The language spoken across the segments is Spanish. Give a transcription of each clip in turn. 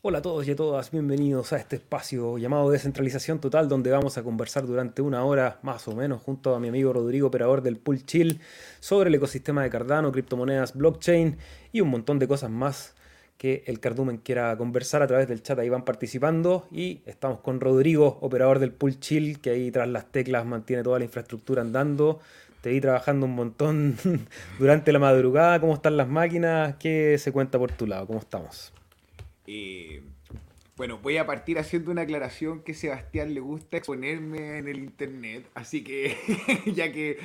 Hola a todos y a todas, bienvenidos a este espacio llamado Descentralización Total, donde vamos a conversar durante una hora más o menos junto a mi amigo Rodrigo, operador del Pool Chill, sobre el ecosistema de Cardano, criptomonedas, blockchain y un montón de cosas más que el Cardumen quiera conversar a través del chat. Ahí van participando y estamos con Rodrigo, operador del Pool Chill, que ahí tras las teclas mantiene toda la infraestructura andando. Te vi trabajando un montón durante la madrugada. ¿Cómo están las máquinas? ¿Qué se cuenta por tu lado? ¿Cómo estamos? Eh, bueno, voy a partir haciendo una aclaración que Sebastián le gusta exponerme en el internet, así que ya que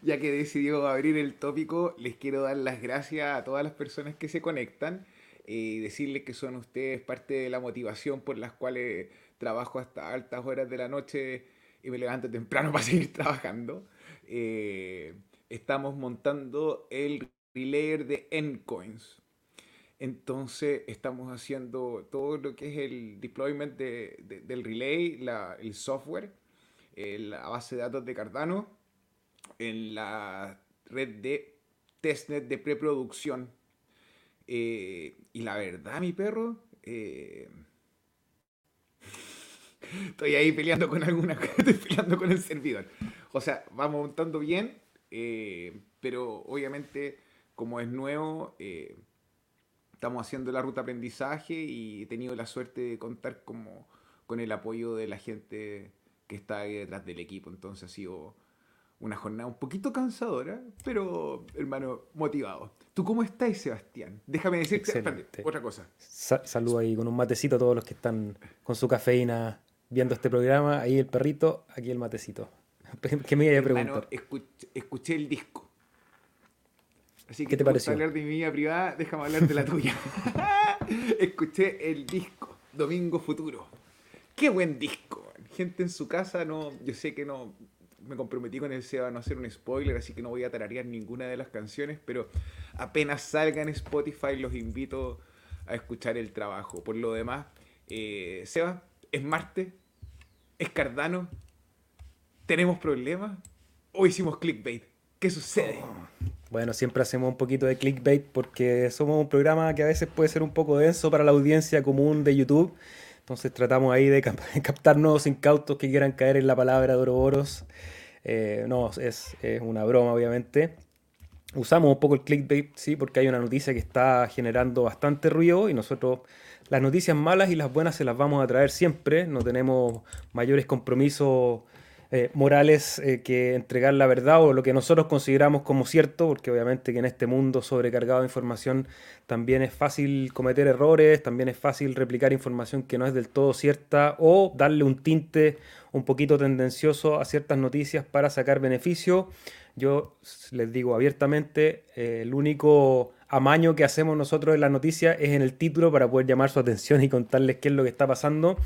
ya que decidió abrir el tópico, les quiero dar las gracias a todas las personas que se conectan eh, y decirles que son ustedes parte de la motivación por las cuales trabajo hasta altas horas de la noche y me levanto temprano para seguir trabajando. Eh, estamos montando el relayer de Endcoins. Entonces estamos haciendo todo lo que es el deployment del relay, el software, eh, la base de datos de Cardano, en la red de testnet de preproducción. Eh, y la verdad, mi perro, eh, estoy ahí peleando con alguna, estoy peleando con el servidor. O sea, vamos montando bien, pero obviamente como es nuevo, estamos haciendo la ruta aprendizaje y he tenido la suerte de contar como con el apoyo de la gente que está ahí detrás del equipo. Entonces ha sido una jornada un poquito cansadora, pero hermano, motivado. ¿Tú cómo estás, Sebastián? Déjame decirte otra cosa. saludo ahí con un matecito a todos los que están con su cafeína viendo este programa. Ahí el perrito, aquí el matecito. ¿Qué me iba a preguntar? escuché el disco. Así que ¿Qué te pareció? hablar de mi vida privada, déjame hablar de la tuya. Escuché el disco Domingo Futuro. Qué buen disco. Gente en su casa, no, yo sé que no me comprometí con el SEBA a no hacer un spoiler, así que no voy a tararear ninguna de las canciones, pero apenas salga en Spotify los invito a escuchar el trabajo. Por lo demás, eh, Seba, es Marte, es Cardano, tenemos problemas o hicimos clickbait. ¿Qué sucede? Oh. Bueno, siempre hacemos un poquito de clickbait porque somos un programa que a veces puede ser un poco denso para la audiencia común de YouTube. Entonces tratamos ahí de captar nuevos incautos que quieran caer en la palabra de Oroboros. Eh, no, es, es, una broma, obviamente. Usamos un poco el clickbait, sí, porque hay una noticia que está generando bastante ruido y nosotros las noticias malas y las buenas se las vamos a traer siempre. No tenemos mayores compromisos eh, morales eh, que entregar la verdad o lo que nosotros consideramos como cierto, porque obviamente que en este mundo sobrecargado de información también es fácil cometer errores, también es fácil replicar información que no es del todo cierta o darle un tinte un poquito tendencioso a ciertas noticias para sacar beneficio. Yo les digo abiertamente, eh, el único amaño que hacemos nosotros en la noticia es en el título para poder llamar su atención y contarles qué es lo que está pasando.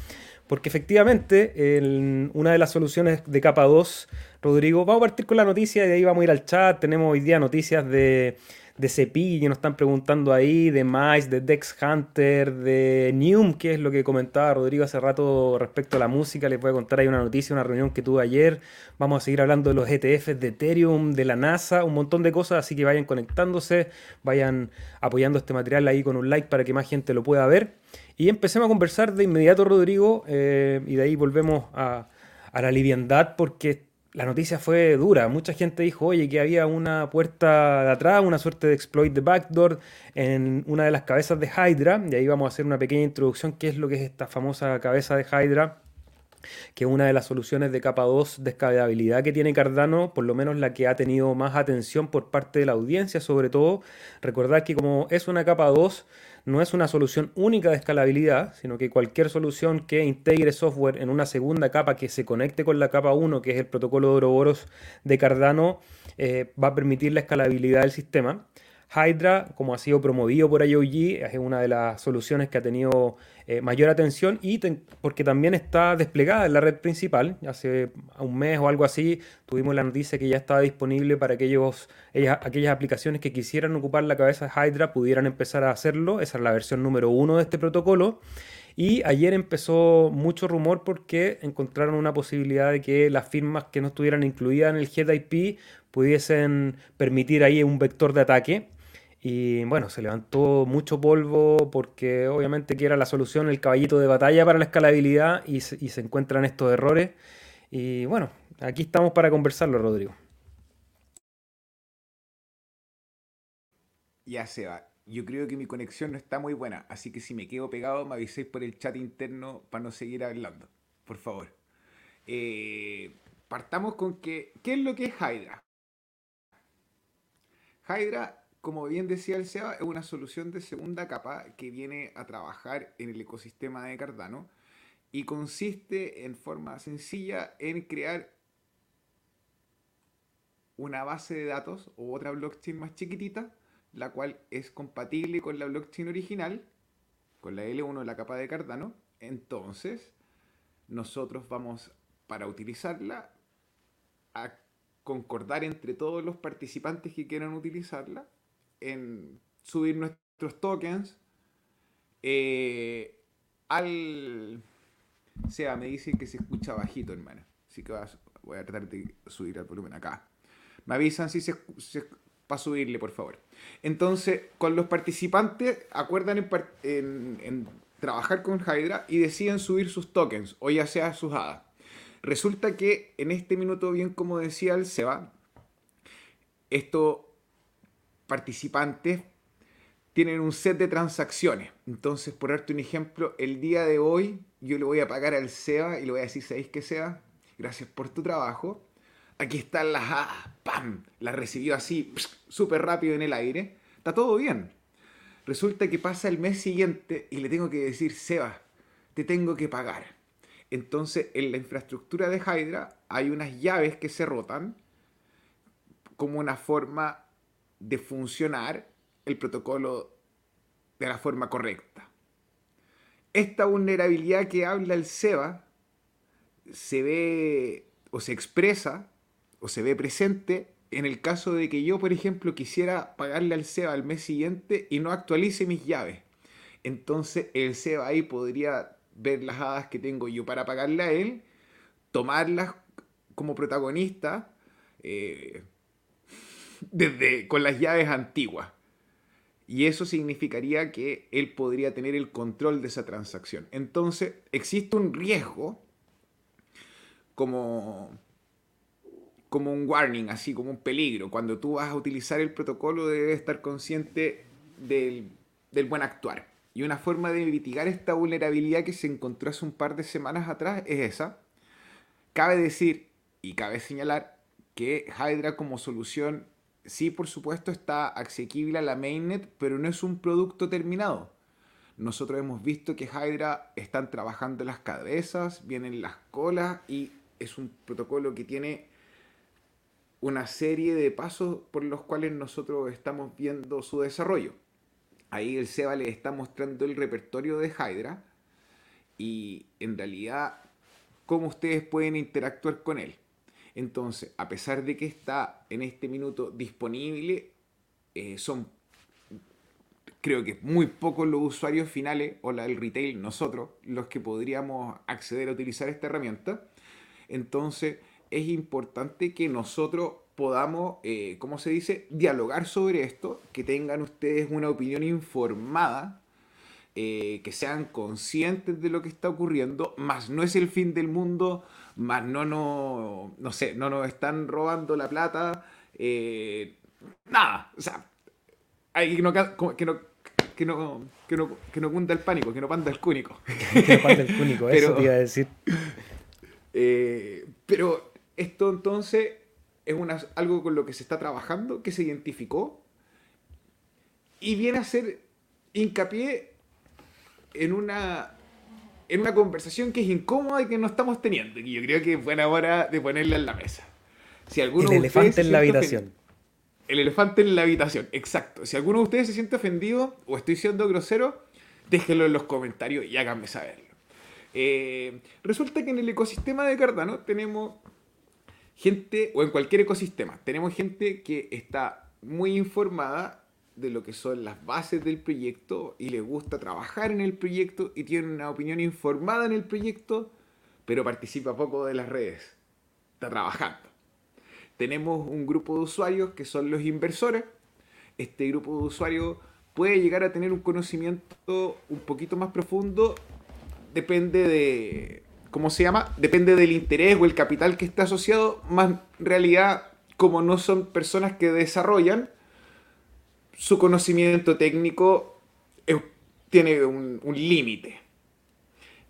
Porque efectivamente, en una de las soluciones de capa 2, Rodrigo, vamos a partir con la noticia y ahí vamos a ir al chat. Tenemos hoy día noticias de, de CEPI que nos están preguntando ahí, de Mice, de Dex Hunter, de Neum, que es lo que comentaba Rodrigo hace rato respecto a la música. Les voy a contar ahí una noticia, una reunión que tuve ayer. Vamos a seguir hablando de los ETFs de Ethereum, de la NASA, un montón de cosas, así que vayan conectándose, vayan apoyando este material ahí con un like para que más gente lo pueda ver. Y empecemos a conversar de inmediato, Rodrigo, eh, y de ahí volvemos a, la liviandad, porque la noticia fue dura. Mucha gente dijo, oye, que había una puerta de atrás, una suerte de exploit de backdoor en una de las cabezas de Hydra. Y ahí vamos a hacer una pequeña introducción, qué es lo que es esta famosa cabeza de Hydra que es una de las soluciones de capa 2 de escalabilidad que tiene Cardano, por lo menos la que ha tenido más atención por parte de la audiencia, sobre todo. Recordar que como es una capa 2, no es una solución única de escalabilidad, sino que cualquier solución que integre software en una segunda capa que se conecte con la capa 1, que es el protocolo de Ouroboros de Cardano, eh, va a permitir la escalabilidad del sistema. Hydra, como ha sido promovido por IOG, es una de las soluciones que ha tenido eh, mayor atención y porque también está desplegada en la red principal. Hace un mes o algo así tuvimos la noticia que ya estaba disponible para aquellos, aquellas aplicaciones que quisieran ocupar la cabeza de Hydra pudieran empezar a hacerlo. Esa es la versión número uno de este protocolo. Y ayer empezó mucho rumor porque encontraron una posibilidad de que las firmas que no estuvieran incluidas en el GetIP pudiesen permitir ahí un vector de ataque. Y bueno, se levantó mucho polvo porque obviamente que era la solución, el caballito de batalla para la escalabilidad y se, y se encuentran estos errores. Y bueno, aquí estamos para conversarlo, Rodrigo. Ya se va. Yo creo que mi conexión no está muy buena, así que si me quedo pegado me aviséis por el chat interno para no seguir hablando. Por favor. Eh, partamos con que, ¿qué es lo que es Hydra? Hydra, como bien decía el SEBA, es una solución de segunda capa que viene a trabajar en el ecosistema de Cardano y consiste en forma sencilla en crear una base de datos o otra blockchain más chiquitita, la cual es compatible con la blockchain original, con la L1 la capa de Cardano. Entonces, nosotros vamos para utilizarla a concordar entre todos los participantes que quieran utilizarla en subir nuestros tokens eh, al... O sea, me dicen que se escucha bajito, hermano. Así que voy a tratar de subir el volumen acá. Me avisan si se, para subirle, por favor. Entonces, con los participantes, acuerdan en, trabajar con Hydra y deciden subir sus tokens, o ya sea sus hadas. Resulta que en este minuto, bien como decía el Seba, estos participantes tienen un set de transacciones. Entonces, por darte un ejemplo, el día de hoy yo le voy a pagar al Seba y le voy a decir, ¿sabéis qué, Seba? Gracias por tu trabajo. Aquí están las hadas. ¡Pam! Las recibió así, súper rápido en el aire. Está todo bien. Resulta que pasa el mes siguiente y le tengo que decir, Seba, te tengo que pagar entonces, en la infraestructura de Hydra hay unas llaves que se rotan como una forma de funcionar el protocolo de la forma correcta. Esta vulnerabilidad que habla el SEBA se ve o se expresa o se ve presente en el caso de que yo, por ejemplo, quisiera pagarle al SEBA al mes siguiente y no actualice mis llaves. Entonces el SEBA ahí podría ver las hadas que tengo yo para pagarle a él, tomarlas como protagonista eh, desde, con las llaves antiguas. Y eso significaría que él podría tener el control de esa transacción. Entonces, existe un riesgo como, como un warning, así como un peligro. Cuando tú vas a utilizar el protocolo debes estar consciente del, del buen actuar. Y una forma de mitigar esta vulnerabilidad que se encontró hace un par de semanas atrás es esa. Cabe decir y cabe señalar que Hydra como solución sí, por supuesto, está asequible a la mainnet, pero no es un producto terminado. Nosotros hemos visto que Hydra están trabajando las cabezas, vienen las colas y es un protocolo que tiene una serie de pasos por los cuales nosotros estamos viendo su desarrollo. Ahí el Seba le está mostrando el repertorio de Hydra y en realidad cómo ustedes pueden interactuar con él. Entonces, a pesar de que está en este minuto disponible, eh, son creo que muy pocos los usuarios finales o la, el retail, nosotros, los que podríamos acceder a utilizar esta herramienta. Entonces, es importante que nosotros podamos, eh, ¿cómo se dice?, dialogar sobre esto, que tengan ustedes una opinión informada, eh, que sean conscientes de lo que está ocurriendo, más no es el fin del mundo, más no, no, no sé, no nos están robando la plata, eh, nada, o sea, hay que no, que no que no, que no, que no cunda el pánico, que no panda el cúnico. que no panda el cúnico, eso te iba a decir. pero esto entonces es una, algo con lo que se está trabajando, que se identificó, y viene a ser hincapié en una, en una conversación que es incómoda y que no estamos teniendo. Y yo creo que es buena hora de ponerla en la mesa. Si alguno el elefante en la habitación. El elefante en la habitación, exacto. Si alguno de ustedes se siente ofendido o estoy siendo grosero, déjenlo en los comentarios y háganme saberlo. Eh, resulta que en el ecosistema de Cardano tenemos gente, o en cualquier ecosistema, tenemos gente que está muy informada de lo que son las bases del proyecto y le gusta trabajar en el proyecto y tiene una opinión informada en el proyecto, pero participa poco de las redes. Está trabajando. Tenemos un grupo de usuarios que son los inversores, este grupo de usuarios puede llegar a tener un conocimiento un poquito más profundo, depende de, ¿cómo se llama? Depende del interés o el capital que está asociado, más en realidad, como no son personas que desarrollan, su conocimiento técnico tiene un, un límite.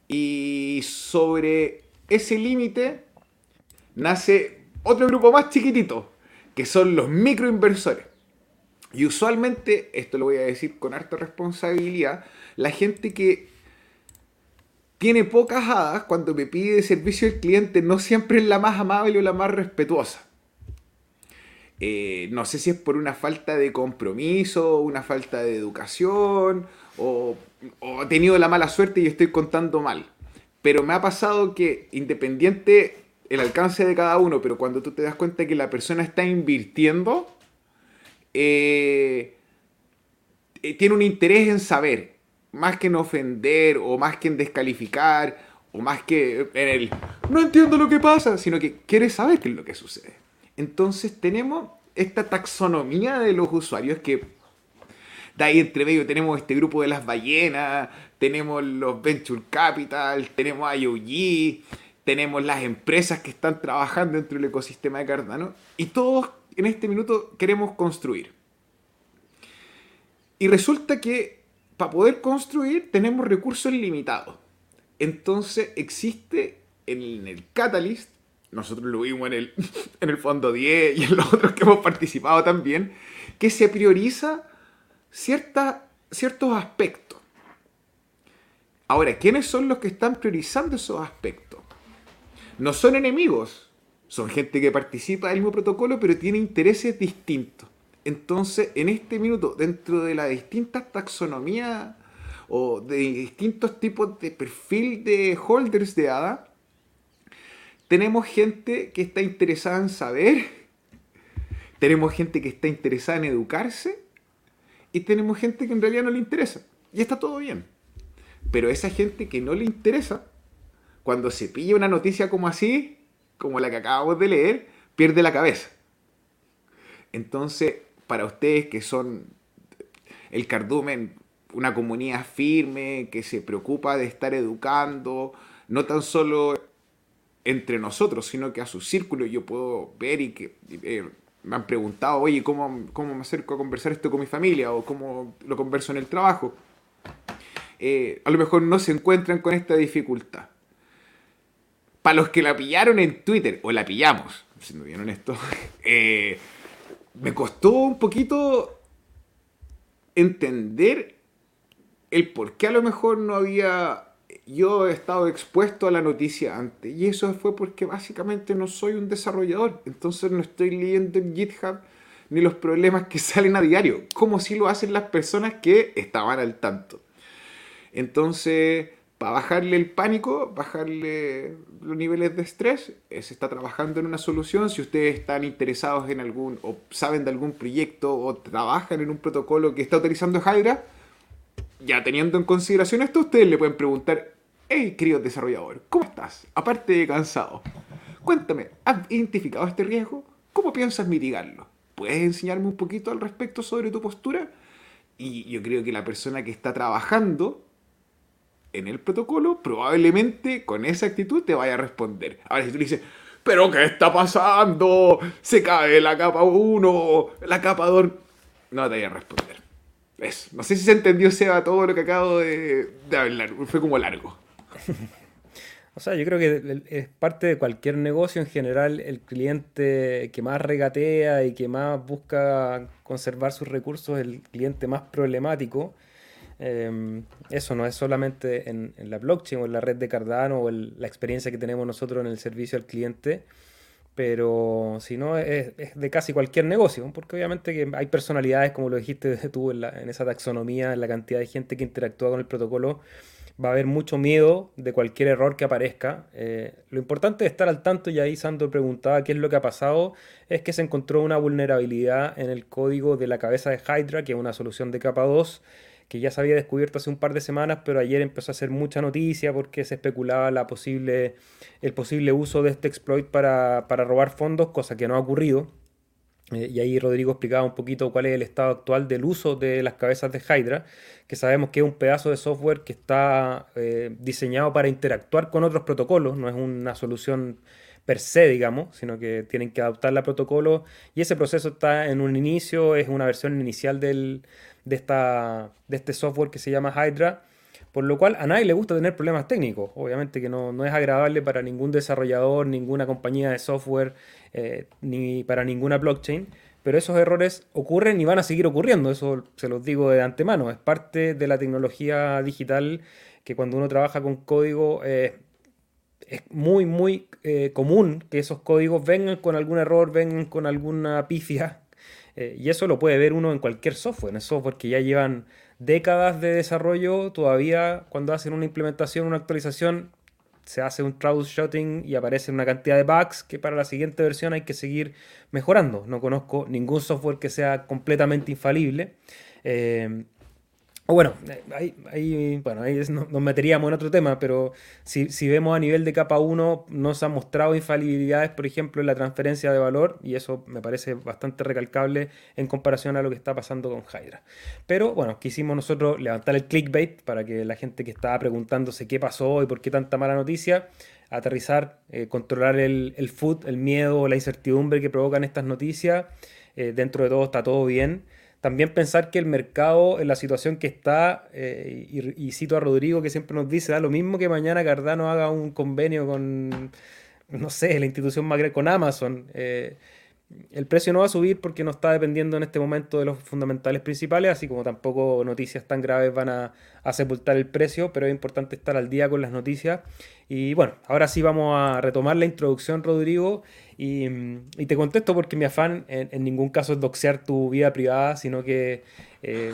Y sobre ese límite nace otro grupo más chiquitito, que son los microinversores. Y usualmente, esto lo voy a decir con harta responsabilidad, la gente que tiene pocas hadas cuando me pide servicio al cliente no siempre es la más amable o la más respetuosa. Eh, no sé si es por una falta de compromiso, una falta de educación, o, o he tenido la mala suerte y estoy contando mal. Pero me ha pasado que independiente el alcance de cada uno, pero cuando tú te das cuenta que la persona está invirtiendo, eh, eh, tiene un interés en saber, más que en ofender o más que en descalificar o más que en el no entiendo lo que pasa, sino que quiere saber qué es lo que sucede. Entonces tenemos esta taxonomía de los usuarios que de ahí entre medio tenemos este grupo de las ballenas, tenemos los venture capital, tenemos IOG, tenemos las empresas que están trabajando dentro del ecosistema de Cardano y todos en este minuto queremos construir. Y resulta que para poder construir tenemos recursos limitados. Entonces existe en el Catalyst, nosotros lo vimos en el, en el Fondo 10 y en los otros que hemos participado también, que se prioriza cierta, ciertos aspectos. Ahora, ¿quiénes son los que están priorizando esos aspectos? No son enemigos, son gente que participa del mismo protocolo, pero tiene intereses distintos. Entonces, en este minuto, dentro de las distintas taxonomías o de distintos tipos de perfil de holders de ADA, tenemos gente que está interesada en saber, tenemos gente que está interesada en educarse y tenemos gente que en realidad no le interesa. Y está todo bien. Pero esa gente que no le interesa, cuando se pilla una noticia como así, como la que acabamos de leer, pierde la cabeza. Entonces, para ustedes que son el cardumen, una comunidad firme, que se preocupa de estar educando, no tan solo entre nosotros, sino que a su círculo yo puedo ver y que eh, me han preguntado, oye, ¿cómo, ¿cómo me acerco a conversar esto con mi familia? o cómo lo converso en el trabajo. Eh, a lo mejor no se encuentran con esta dificultad. Para los que la pillaron en Twitter, o la pillamos, siendo bien honesto, eh, me costó un poquito entender el por qué a lo mejor no había yo estado expuesto a la noticia antes. Y eso fue porque básicamente no soy un desarrollador. Entonces no estoy leyendo en GitHub ni los problemas que salen a diario, como si lo hacen las personas que estaban al tanto. Entonces, para bajarle el pánico, bajarle los niveles de estrés, eh, se está trabajando en una solución. Si ustedes están interesados en algún, o saben de algún proyecto, o trabajan en un protocolo que está utilizando Hydra, ya teniendo en consideración esto, ustedes le pueden preguntar, hey, querido desarrollador, ¿cómo estás? Aparte de cansado, cuéntame, ¿has identificado este riesgo? ¿Cómo piensas mitigarlo? ¿Puedes enseñarme un poquito al respecto sobre tu postura? Y yo creo que la persona que está trabajando en el protocolo, probablemente con esa actitud te vaya a responder. Ahora, si tú le dices, ¿pero qué está pasando? Se cae la capa 1, la capa 2, no te vaya a responder. Eso. No sé si se entendió, Seba, todo lo que acabo de, de hablar. Fue como largo. O sea, yo creo que es parte de cualquier negocio en general, el cliente que más regatea y que más busca conservar sus recursos, el cliente más problemático. Em, eso no es solamente en, la blockchain o en la red de Cardano o la experiencia que tenemos nosotros en el servicio al cliente, pero si no es, de casi cualquier negocio, porque obviamente que hay personalidades, como lo dijiste tú en, en esa taxonomía, en la cantidad de gente que interactúa con el protocolo va a haber mucho miedo de cualquier error que aparezca. Eh, lo importante es estar al tanto, y ahí Sandro preguntaba qué es lo que ha pasado, es que se encontró una vulnerabilidad en el código de la cabeza de Hydra, que es una solución de capa 2, que ya se había descubierto hace un par de semanas, pero ayer empezó a hacer mucha noticia porque se especulaba la posible, el posible uso de este exploit para, para robar fondos, cosa que no ha ocurrido. Eh, y ahí Rodrigo explicaba un poquito cuál es el estado actual del uso de las cabezas de Hydra, que sabemos que es un pedazo de software que está eh, diseñado para interactuar con otros protocolos, no es una solución per se, digamos, sino que tienen que adaptar la protocolo y ese proceso está en un inicio, es una versión inicial del, de, esta, de este software que se llama Hydra, por lo cual a nadie le gusta tener problemas técnicos, obviamente que no, no es agradable para ningún desarrollador, ninguna compañía de software, eh, ni para ninguna blockchain, pero esos errores ocurren y van a seguir ocurriendo, eso se los digo de antemano, es parte de la tecnología digital que cuando uno trabaja con código eh, es muy, muy eh, común que esos códigos vengan con algún error, vengan con alguna pifia, y eso lo puede ver uno en cualquier software, en software que ya llevan décadas de desarrollo, todavía cuando hacen una implementación, una actualización, se hace un troubleshooting y aparece una cantidad de bugs que para la siguiente versión hay que seguir mejorando. No conozco ningún software que sea completamente infalible. Eh, bueno, ahí, bueno, ahí nos meteríamos en otro tema, pero si, vemos a nivel de capa 1, nos han mostrado infalibilidades, por ejemplo, en la transferencia de valor, y eso me parece bastante recalcable en comparación a lo que está pasando con Hydra. Pero bueno, quisimos nosotros levantar el clickbait para que la gente que estaba preguntándose qué pasó y por qué tanta mala noticia, aterrizar, eh, controlar el, el food, el miedo, la incertidumbre que provocan estas noticias. Eh, dentro de todo está todo bien también pensar que el mercado en la situación que está, eh, y, cito a Rodrigo que siempre nos dice, da lo mismo que mañana Cardano haga un convenio con, no sé, la institución más con Amazon. Eh, el precio no va a subir porque no está dependiendo en este momento de los fundamentales principales, así como tampoco noticias tan graves van a, sepultar el precio, pero es importante estar al día con las noticias. Y bueno, ahora sí vamos a retomar la introducción, Rodrigo, y, te contesto porque mi afán en, ningún caso es doxear tu vida privada, sino que eh,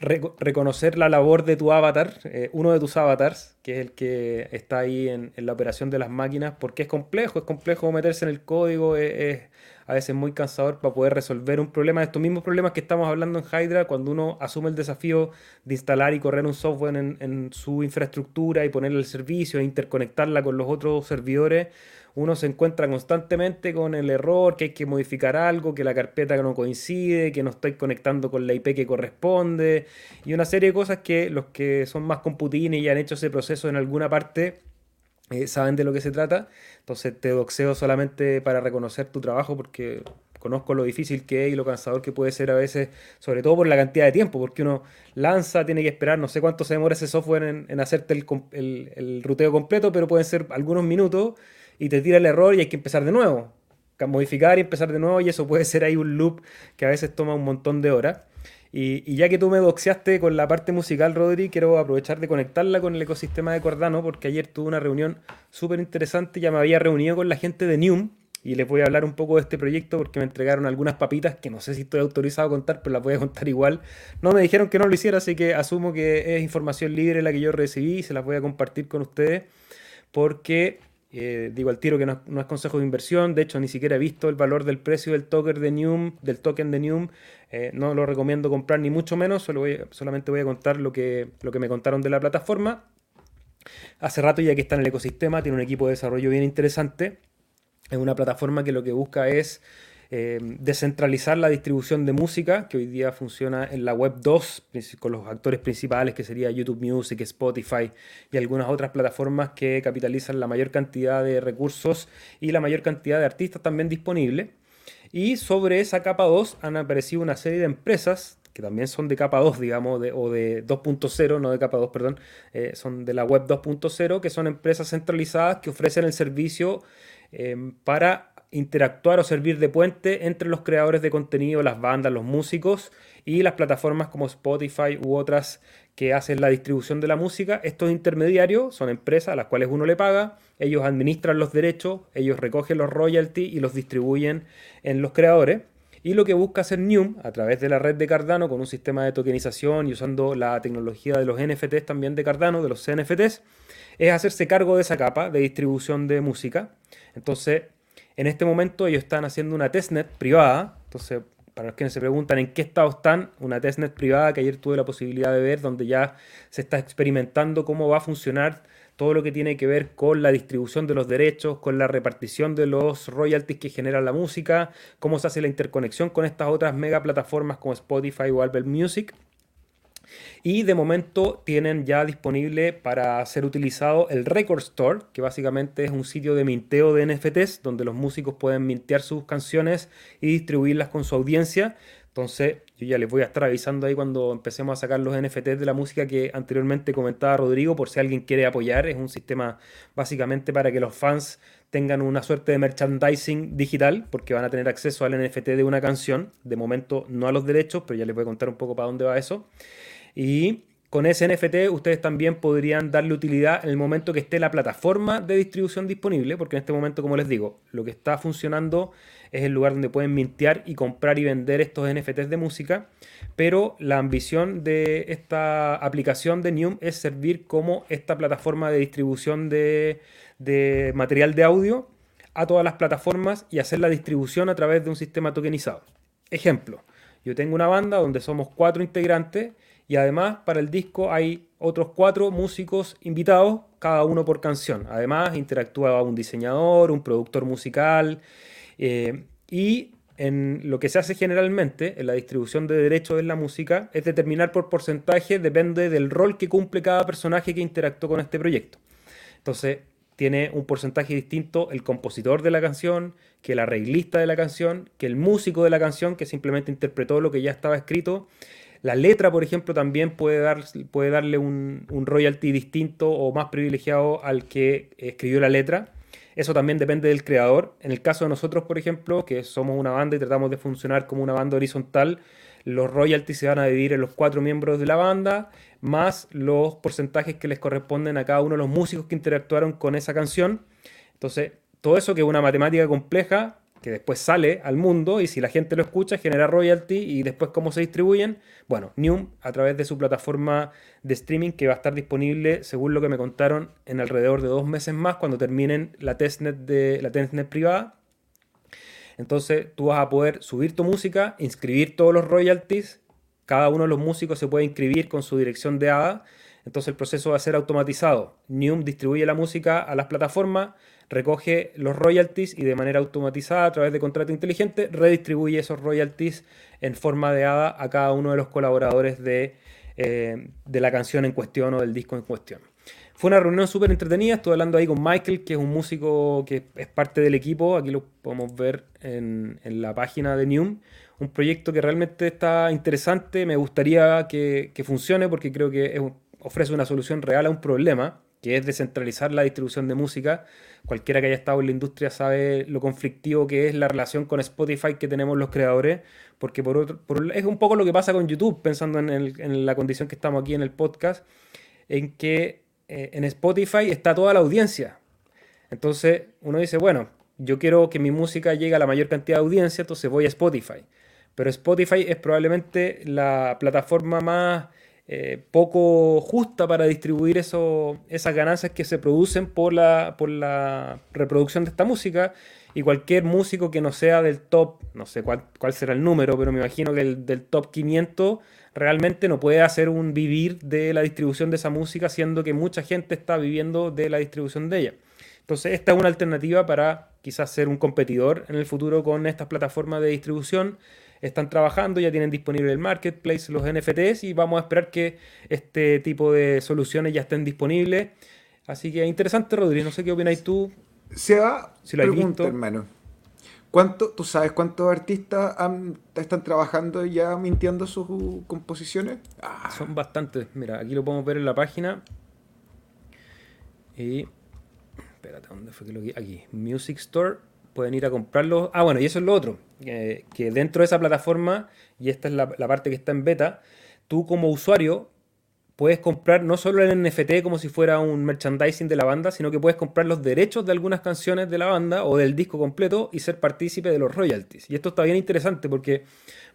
reconocer la labor de tu avatar, eh, uno de tus avatars, que es el que está ahí en, la operación de las máquinas, porque es complejo, es complejo meterse en el código, es a veces muy cansador para poder resolver un problema, estos mismos problemas que estamos hablando en Hydra, cuando uno asume el desafío de instalar y correr un software en, su infraestructura y ponerle el servicio e interconectarla con los otros servidores, uno se encuentra constantemente con el error, que hay que modificar algo, que la carpeta no coincide, que no estoy conectando con la IP que corresponde, y una serie de cosas que los que son más computines y han hecho ese proceso en alguna parte eh, saben de lo que se trata. Entonces te doxeo solamente para reconocer tu trabajo porque conozco lo difícil que es y lo cansador que puede ser a veces, sobre todo por la cantidad de tiempo, porque uno lanza, tiene que esperar, no sé cuánto se demora ese software en, hacerte el, el, el, ruteo completo, pero pueden ser algunos minutos y te tira el error y hay que empezar de nuevo, modificar y empezar de nuevo y eso puede ser ahí un loop que a veces toma un montón de horas. Y, ya que tú me doxeaste con la parte musical, Rodri, quiero aprovechar de conectarla con el ecosistema de Cordano, porque ayer tuve una reunión súper interesante. Ya me había reunido con la gente de Neum y les voy a hablar un poco de este proyecto porque me entregaron algunas papitas que no sé si estoy autorizado a contar, pero las voy a contar igual. No me dijeron que no lo hiciera, así que asumo que es información libre la que yo recibí y se las voy a compartir con ustedes porque eh, digo al tiro que no, es consejo de inversión, de hecho ni siquiera he visto el valor del precio del token de Neum, del token de Neum, eh, no lo recomiendo comprar ni mucho menos, solo solamente voy a contar lo que, lo que me contaron de la plataforma. Hace rato ya que está en el ecosistema, tiene un equipo de desarrollo bien interesante, es una plataforma que lo que busca es eh, descentralizar la distribución de música, que hoy día funciona en la web 2, con los actores principales, que sería YouTube Music, Spotify y algunas otras plataformas que capitalizan la mayor cantidad de recursos y la mayor cantidad de artistas también disponibles. Y sobre esa capa 2 han aparecido una serie de empresas que también son de capa 2, digamos, o de 2.0, no de capa 2, perdón, eh, son de la web 2.0, que son empresas centralizadas que ofrecen el servicio eh, para interactuar o servir de puente entre los creadores de contenido, las bandas, los músicos y las plataformas como Spotify u otras que hacen la distribución de la música. Estos intermediarios son empresas a las cuales uno le paga, ellos administran los derechos, ellos recogen los royalties y los distribuyen en los creadores. Y lo que busca hacer Neum a través de la red de Cardano con un sistema de tokenización y usando la tecnología de los NFTs también de Cardano, de los CNFTs, es hacerse cargo de esa capa de distribución de música. Entonces, en este momento ellos están haciendo una testnet privada. Entonces, para los que se preguntan en qué estado están, una testnet privada que ayer tuve la posibilidad de ver, donde ya se está experimentando cómo va a funcionar todo lo que tiene que ver con la distribución de los derechos, con la repartición de los royalties que genera la música, cómo se hace la interconexión con estas otras mega plataformas como Spotify o Apple Music. Y de momento tienen ya disponible para ser utilizado el Record Store, que básicamente es un sitio de minteo de NFTs, donde los músicos pueden mintear sus canciones y distribuirlas con su audiencia. Entonces, yo ya les voy a estar avisando ahí cuando empecemos a sacar los NFTs de la música que anteriormente comentaba Rodrigo, por si alguien quiere apoyar. Es un sistema básicamente para que los fans tengan una suerte de merchandising digital, porque van a tener acceso al NFT de una canción. De momento no a los derechos, pero ya les voy a contar un poco para dónde va eso. Y con ese NFT ustedes también podrían darle utilidad en el momento que esté la plataforma de distribución disponible, porque en este momento, como les digo, lo que está funcionando es el lugar donde pueden mintear y comprar y vender estos NFTs de música, pero la ambición de esta aplicación de Neum es servir como esta plataforma de distribución de, de material de audio a todas las plataformas y hacer la distribución a través de un sistema tokenizado. Ejemplo, yo tengo una banda donde somos cuatro integrantes y además para el disco hay otros cuatro músicos invitados, cada uno por canción. Además interactúa un diseñador, un productor musical eh, y en lo que se hace generalmente en la distribución de derechos en la música es determinar por porcentaje, depende del rol que cumple cada personaje que interactuó con este proyecto. Entonces, tiene un porcentaje distinto el compositor de la canción, que el arreglista de la canción, que el músico de la canción, que simplemente interpretó lo que ya estaba escrito, la letra, por ejemplo, también puede, dar, puede darle un, royalty distinto o más privilegiado al que escribió la letra. Eso también depende del creador. En el caso de nosotros, por ejemplo, que somos una banda y tratamos de funcionar como una banda horizontal, los royalties se van a dividir en los cuatro miembros de la banda, más los porcentajes que les corresponden a cada uno de los músicos que interactuaron con esa canción. Entonces, todo eso que es una matemática compleja, que después sale al mundo y si la gente lo escucha genera royalty y después cómo se distribuyen. Bueno, Neum a través de su plataforma de streaming que va a estar disponible, según lo que me contaron, en alrededor de dos meses más cuando terminen la testnet, de, la testnet privada. Entonces tú vas a poder subir tu música, inscribir todos los royalties, cada uno de los músicos se puede inscribir con su dirección de ADA, entonces el proceso va a ser automatizado. Neum distribuye la música a las plataformas, recoge los royalties y de manera automatizada a través de contrato inteligente redistribuye esos royalties en forma de ADA a cada uno de los colaboradores de, eh, de la canción en cuestión o del disco en cuestión. Fue una reunión súper entretenida, estuve hablando ahí con Michael, que es un músico que es parte del equipo, aquí lo podemos ver en, en la página de Neum, un proyecto que realmente está interesante, me gustaría que, que funcione porque creo que ofrece una solución real a un problema, que es descentralizar la distribución de música cualquiera que haya estado en la industria sabe lo conflictivo que es la relación con Spotify que tenemos los creadores, porque por otro, es un poco lo que pasa con YouTube, pensando en, la condición que estamos aquí en el podcast, en que eh, en Spotify está toda la audiencia. Entonces uno dice, bueno, yo quiero que mi música llegue a la mayor cantidad de audiencia, entonces voy a Spotify. Pero Spotify es probablemente la plataforma más eh, poco justa para distribuir eso, esas ganancias que se producen por la, por la reproducción de esta música. Y cualquier músico que no sea del top, no sé cuál, cuál será el número, pero me imagino que el del top 500 realmente no puede hacer un vivir de la distribución de esa música, siendo que mucha gente está viviendo de la distribución de ella. Entonces, esta es una alternativa para quizás ser un competidor en el futuro con estas plataformas de distribución están trabajando, ya tienen disponible el marketplace, los NFTs y vamos a esperar que este tipo de soluciones ya estén disponibles. Así que interesante, Rodri, no sé qué opináis tú. Se va, si lo pregunta, hermano. ¿Cuánto, ¿Tú sabes cuántos artistas están trabajando ya mintiendo sus composiciones? Ah. Son bastantes. Mira, aquí lo podemos ver en la página. Y. Espérate, ¿dónde fue que lo vi? Aquí. Music Store pueden ir a comprarlo. Ah, bueno, y eso es lo otro, que dentro de esa plataforma, y esta es la, parte que está en beta, tú como usuario puedes comprar no solo el NFT como si fuera un merchandising de la banda, sino que puedes comprar los derechos de algunas canciones de la banda o del disco completo y ser partícipe de los royalties. Y esto está bien interesante porque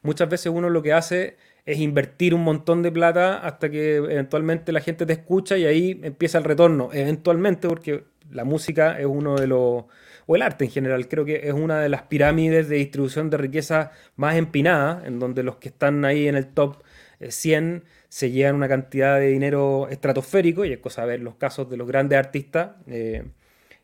muchas veces uno lo que hace es invertir un montón de plata hasta que eventualmente la gente te escucha y ahí empieza el retorno, eventualmente porque la música es uno de los o el arte en general. Creo que es una de las pirámides de distribución de riqueza más empinadas, en donde los que están ahí en el top 100 se llevan una cantidad de dinero estratosférico y es cosa ver los casos de los grandes artistas eh,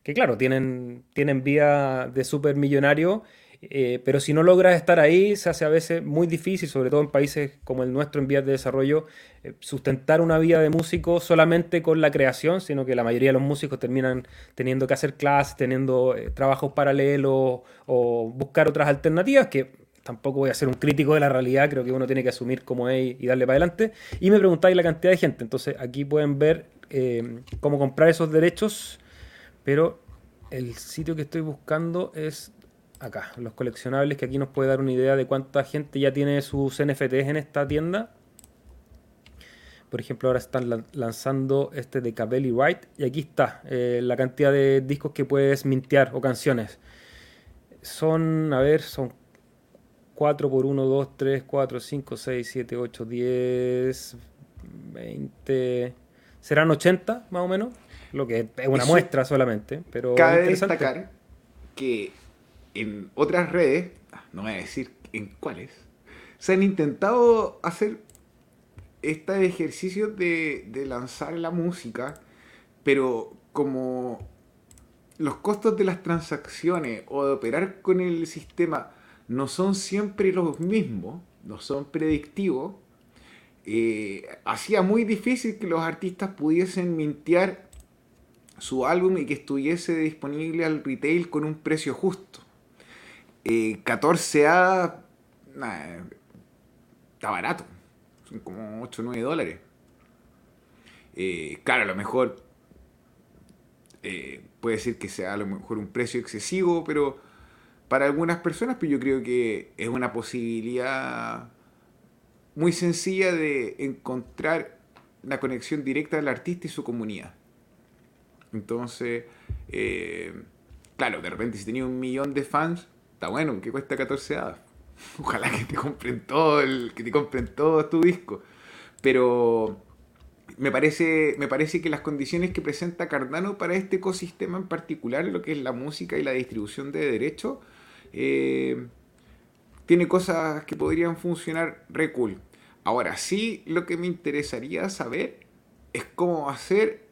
que claro, tienen, tienen vida de súper millonario eh, pero si no logras estar ahí, se hace a veces muy difícil, sobre todo en países como el nuestro en vías de desarrollo, eh, sustentar una vida de músico solamente con la creación, sino que la mayoría de los músicos terminan teniendo que hacer clases, teniendo eh, trabajos paralelos o buscar otras alternativas que tampoco voy a ser un crítico de la realidad, creo que uno tiene que asumir como es y darle para adelante. Y me preguntáis la cantidad de gente, entonces aquí pueden ver cómo comprar esos derechos, pero el sitio que estoy buscando es acá, los coleccionables, que aquí nos puede dar una idea de cuánta gente ya tiene sus NFTs en esta tienda. Por ejemplo, ahora están lanzando este de Cabelli Wright y aquí está eh, la cantidad de discos que puedes mintear o canciones. Son, a ver, son 4 por 1, 2, 3, 4, 5, 6, 7, 8, 10, 20. Serán 80 más o menos, lo que es una muestra solamente. Pero cabe destacar que en otras redes, ah, no voy a decir en cuáles, se han intentado hacer este ejercicio de, lanzar la música, pero como los costos de las transacciones o de operar con el sistema no son siempre los mismos, no son predictivos, eh, hacía muy difícil que los artistas pudiesen mintear su álbum y que estuviese disponible al retail con un precio justo. 14A eh, está barato. Son como 8 o 9 dólares. Eh, claro, a lo mejor eh, puede ser que sea a lo mejor un precio excesivo, pero para algunas personas pues yo creo que es una posibilidad muy sencilla de encontrar la conexión directa del artista y su comunidad. Entonces, claro, de repente si tenía un millón de fans, está bueno, que cuesta 14 hadas. Ojalá que te compren todo el, que te compren todo tu disco. Pero me parece, me parece que las condiciones que presenta Cardano para este ecosistema en particular, lo que es la música y la distribución de derechos, eh, tiene cosas que podrían funcionar re cool. Ahora sí, lo que me interesaría saber es cómo hacer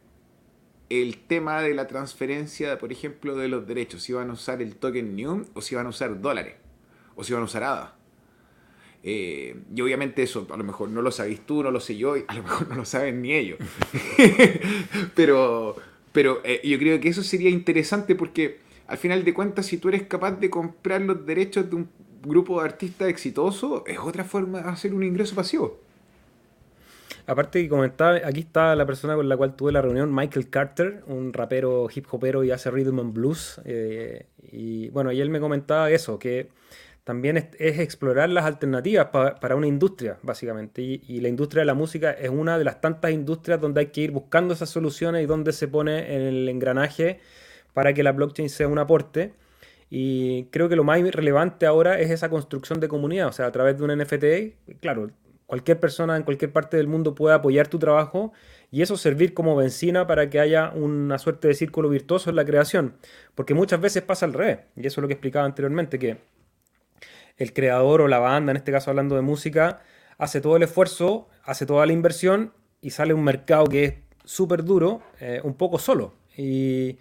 el tema de la transferencia, por ejemplo, de los derechos, si van a usar el token NEWM o si van a usar dólares, o si van a usar ADA. Eh, y obviamente eso, a lo mejor no lo sabéis tú, no lo sé yo, a lo mejor no lo saben ni ellos. pero pero eh, yo creo que eso sería interesante porque al final de cuentas, si tú eres capaz de comprar los derechos de un grupo de artistas exitoso, es otra forma de hacer un ingreso pasivo. Aparte que comentaba, aquí está la persona con la cual tuve la reunión, Michael Carter, un rapero hip hopero y hace rhythm and blues. Eh, y bueno, y él me comentaba eso, que también es, explorar las alternativas para una industria, básicamente. Y, la industria de la música es una de las tantas industrias donde hay que ir buscando esas soluciones y donde se pone en el engranaje para que la blockchain sea un aporte. Y creo que lo más relevante ahora es esa construcción de comunidad, o sea, a través de un NFT, claro, cualquier persona en cualquier parte del mundo puede apoyar tu trabajo y eso servir como benzina para que haya una suerte de círculo virtuoso en la creación. Porque muchas veces pasa al revés, y eso es lo que explicaba anteriormente, que el creador o la banda, en este caso hablando de música, hace todo el esfuerzo, hace toda la inversión y sale un mercado que es súper duro, eh, un poco solo. Y,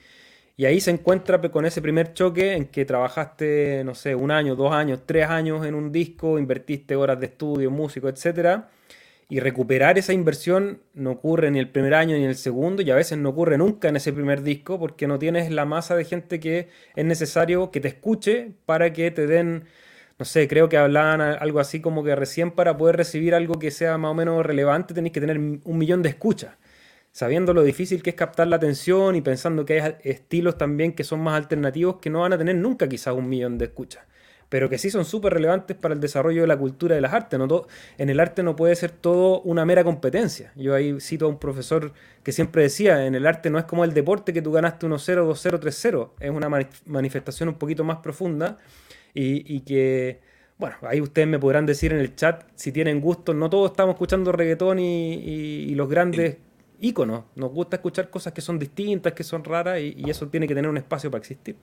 y ahí se encuentra con ese primer choque en que trabajaste, no sé, un año, dos años, tres años en un disco, invertiste horas de estudio, músico, etc. Y recuperar esa inversión no ocurre ni el primer año ni el segundo y a veces no ocurre nunca en ese primer disco porque no tienes la masa de gente que es necesario que te escuche para que te den, no sé, creo que hablaban algo así como que recién para poder recibir algo que sea más o menos relevante tenéis que tener un millón de escuchas sabiendo lo difícil que es captar la atención y pensando que hay estilos también que son más alternativos que no van a tener nunca quizás un millón de escuchas, pero que sí son súper relevantes para el desarrollo de la cultura de las artes. ¿no? en el arte no puede ser todo una mera competencia. Yo ahí cito a un profesor que siempre decía, en el arte no es como el deporte que tú ganaste 1-0, 2-0, 3-0, es una manifestación un poquito más profunda y, que... Bueno, ahí ustedes me podrán decir en el chat si tienen gusto. No todos estamos escuchando reggaetón y, los grandes íconos. Nos gusta escuchar cosas que son distintas, que son raras y, eso tiene que tener un espacio para existir.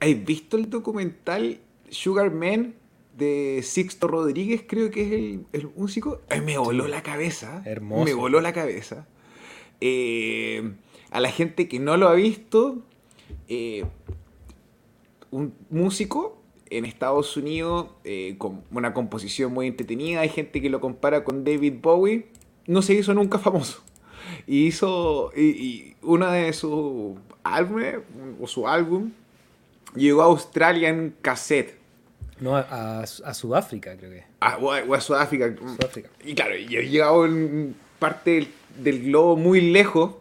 ¿Has visto el documental Sugar Man de Sixto Rodríguez, creo que es el, el músico. Ay, me voló la cabeza. Hermoso. Me voló la cabeza. Eh, a la gente que no lo ha visto, eh, un músico en Estados Unidos eh, con una composición muy entretenida. Hay gente que lo compara con David Bowie. No se hizo nunca famoso. Y hizo. Y, y uno de sus álbumes, o su álbum, llegó a Australia en cassette. No, a, a- a Sudáfrica, creo que. Ah, o a, o a Sudáfrica. Sudáfrica. Y claro, yo he llegado en parte del, del globo muy lejos,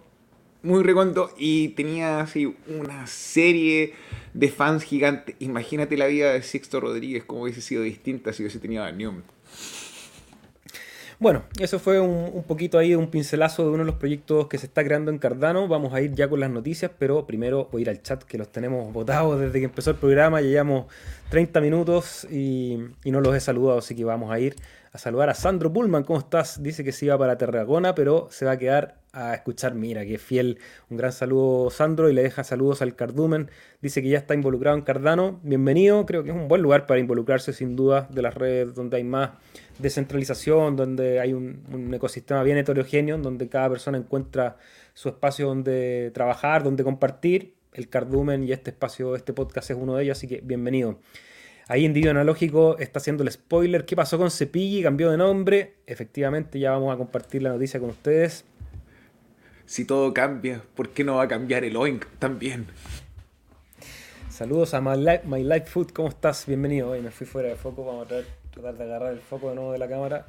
muy recóndito, y tenía así una serie de fans gigantes. Imagínate la vida de Sixto Rodríguez, como hubiese sido distinta si hubiese tenido a Newman. Bueno, eso fue un, poquito ahí, un pincelazo de uno de los proyectos que se está creando en Cardano. Vamos a ir ya con las noticias, pero primero voy a ir al chat que los tenemos votados desde que empezó el programa. Llevamos 30 minutos y, y no los he saludado, así que vamos a ir a saludar a Sandro Pullman. ¿Cómo estás? Dice que se iba para Terragona, pero se va a quedar a escuchar. Mira, qué fiel. Un gran saludo, Sandro, y le deja saludos al Cardumen. Dice que ya está involucrado en Cardano. Bienvenido, creo que es un buen lugar para involucrarse, sin duda, de las redes donde hay más descentralización, donde hay un, un ecosistema bien heterogéneo, donde cada persona encuentra su espacio donde trabajar, donde compartir. El Cardumen y este espacio, este podcast es uno de ellos, así que bienvenido. Ahí Individuo Analógico está haciendo el spoiler. ¿Qué pasó con Cepilli? Cambió de nombre. Efectivamente, ya vamos a compartir la noticia con ustedes. Si todo cambia, ¿por qué no va a cambiar el OINC también? Saludos a My Life, My Life Food, ¿cómo estás? Bienvenido. Hoy me fui fuera de foco, vamos a tratar, tratar de agarrar el foco de nuevo de la cámara.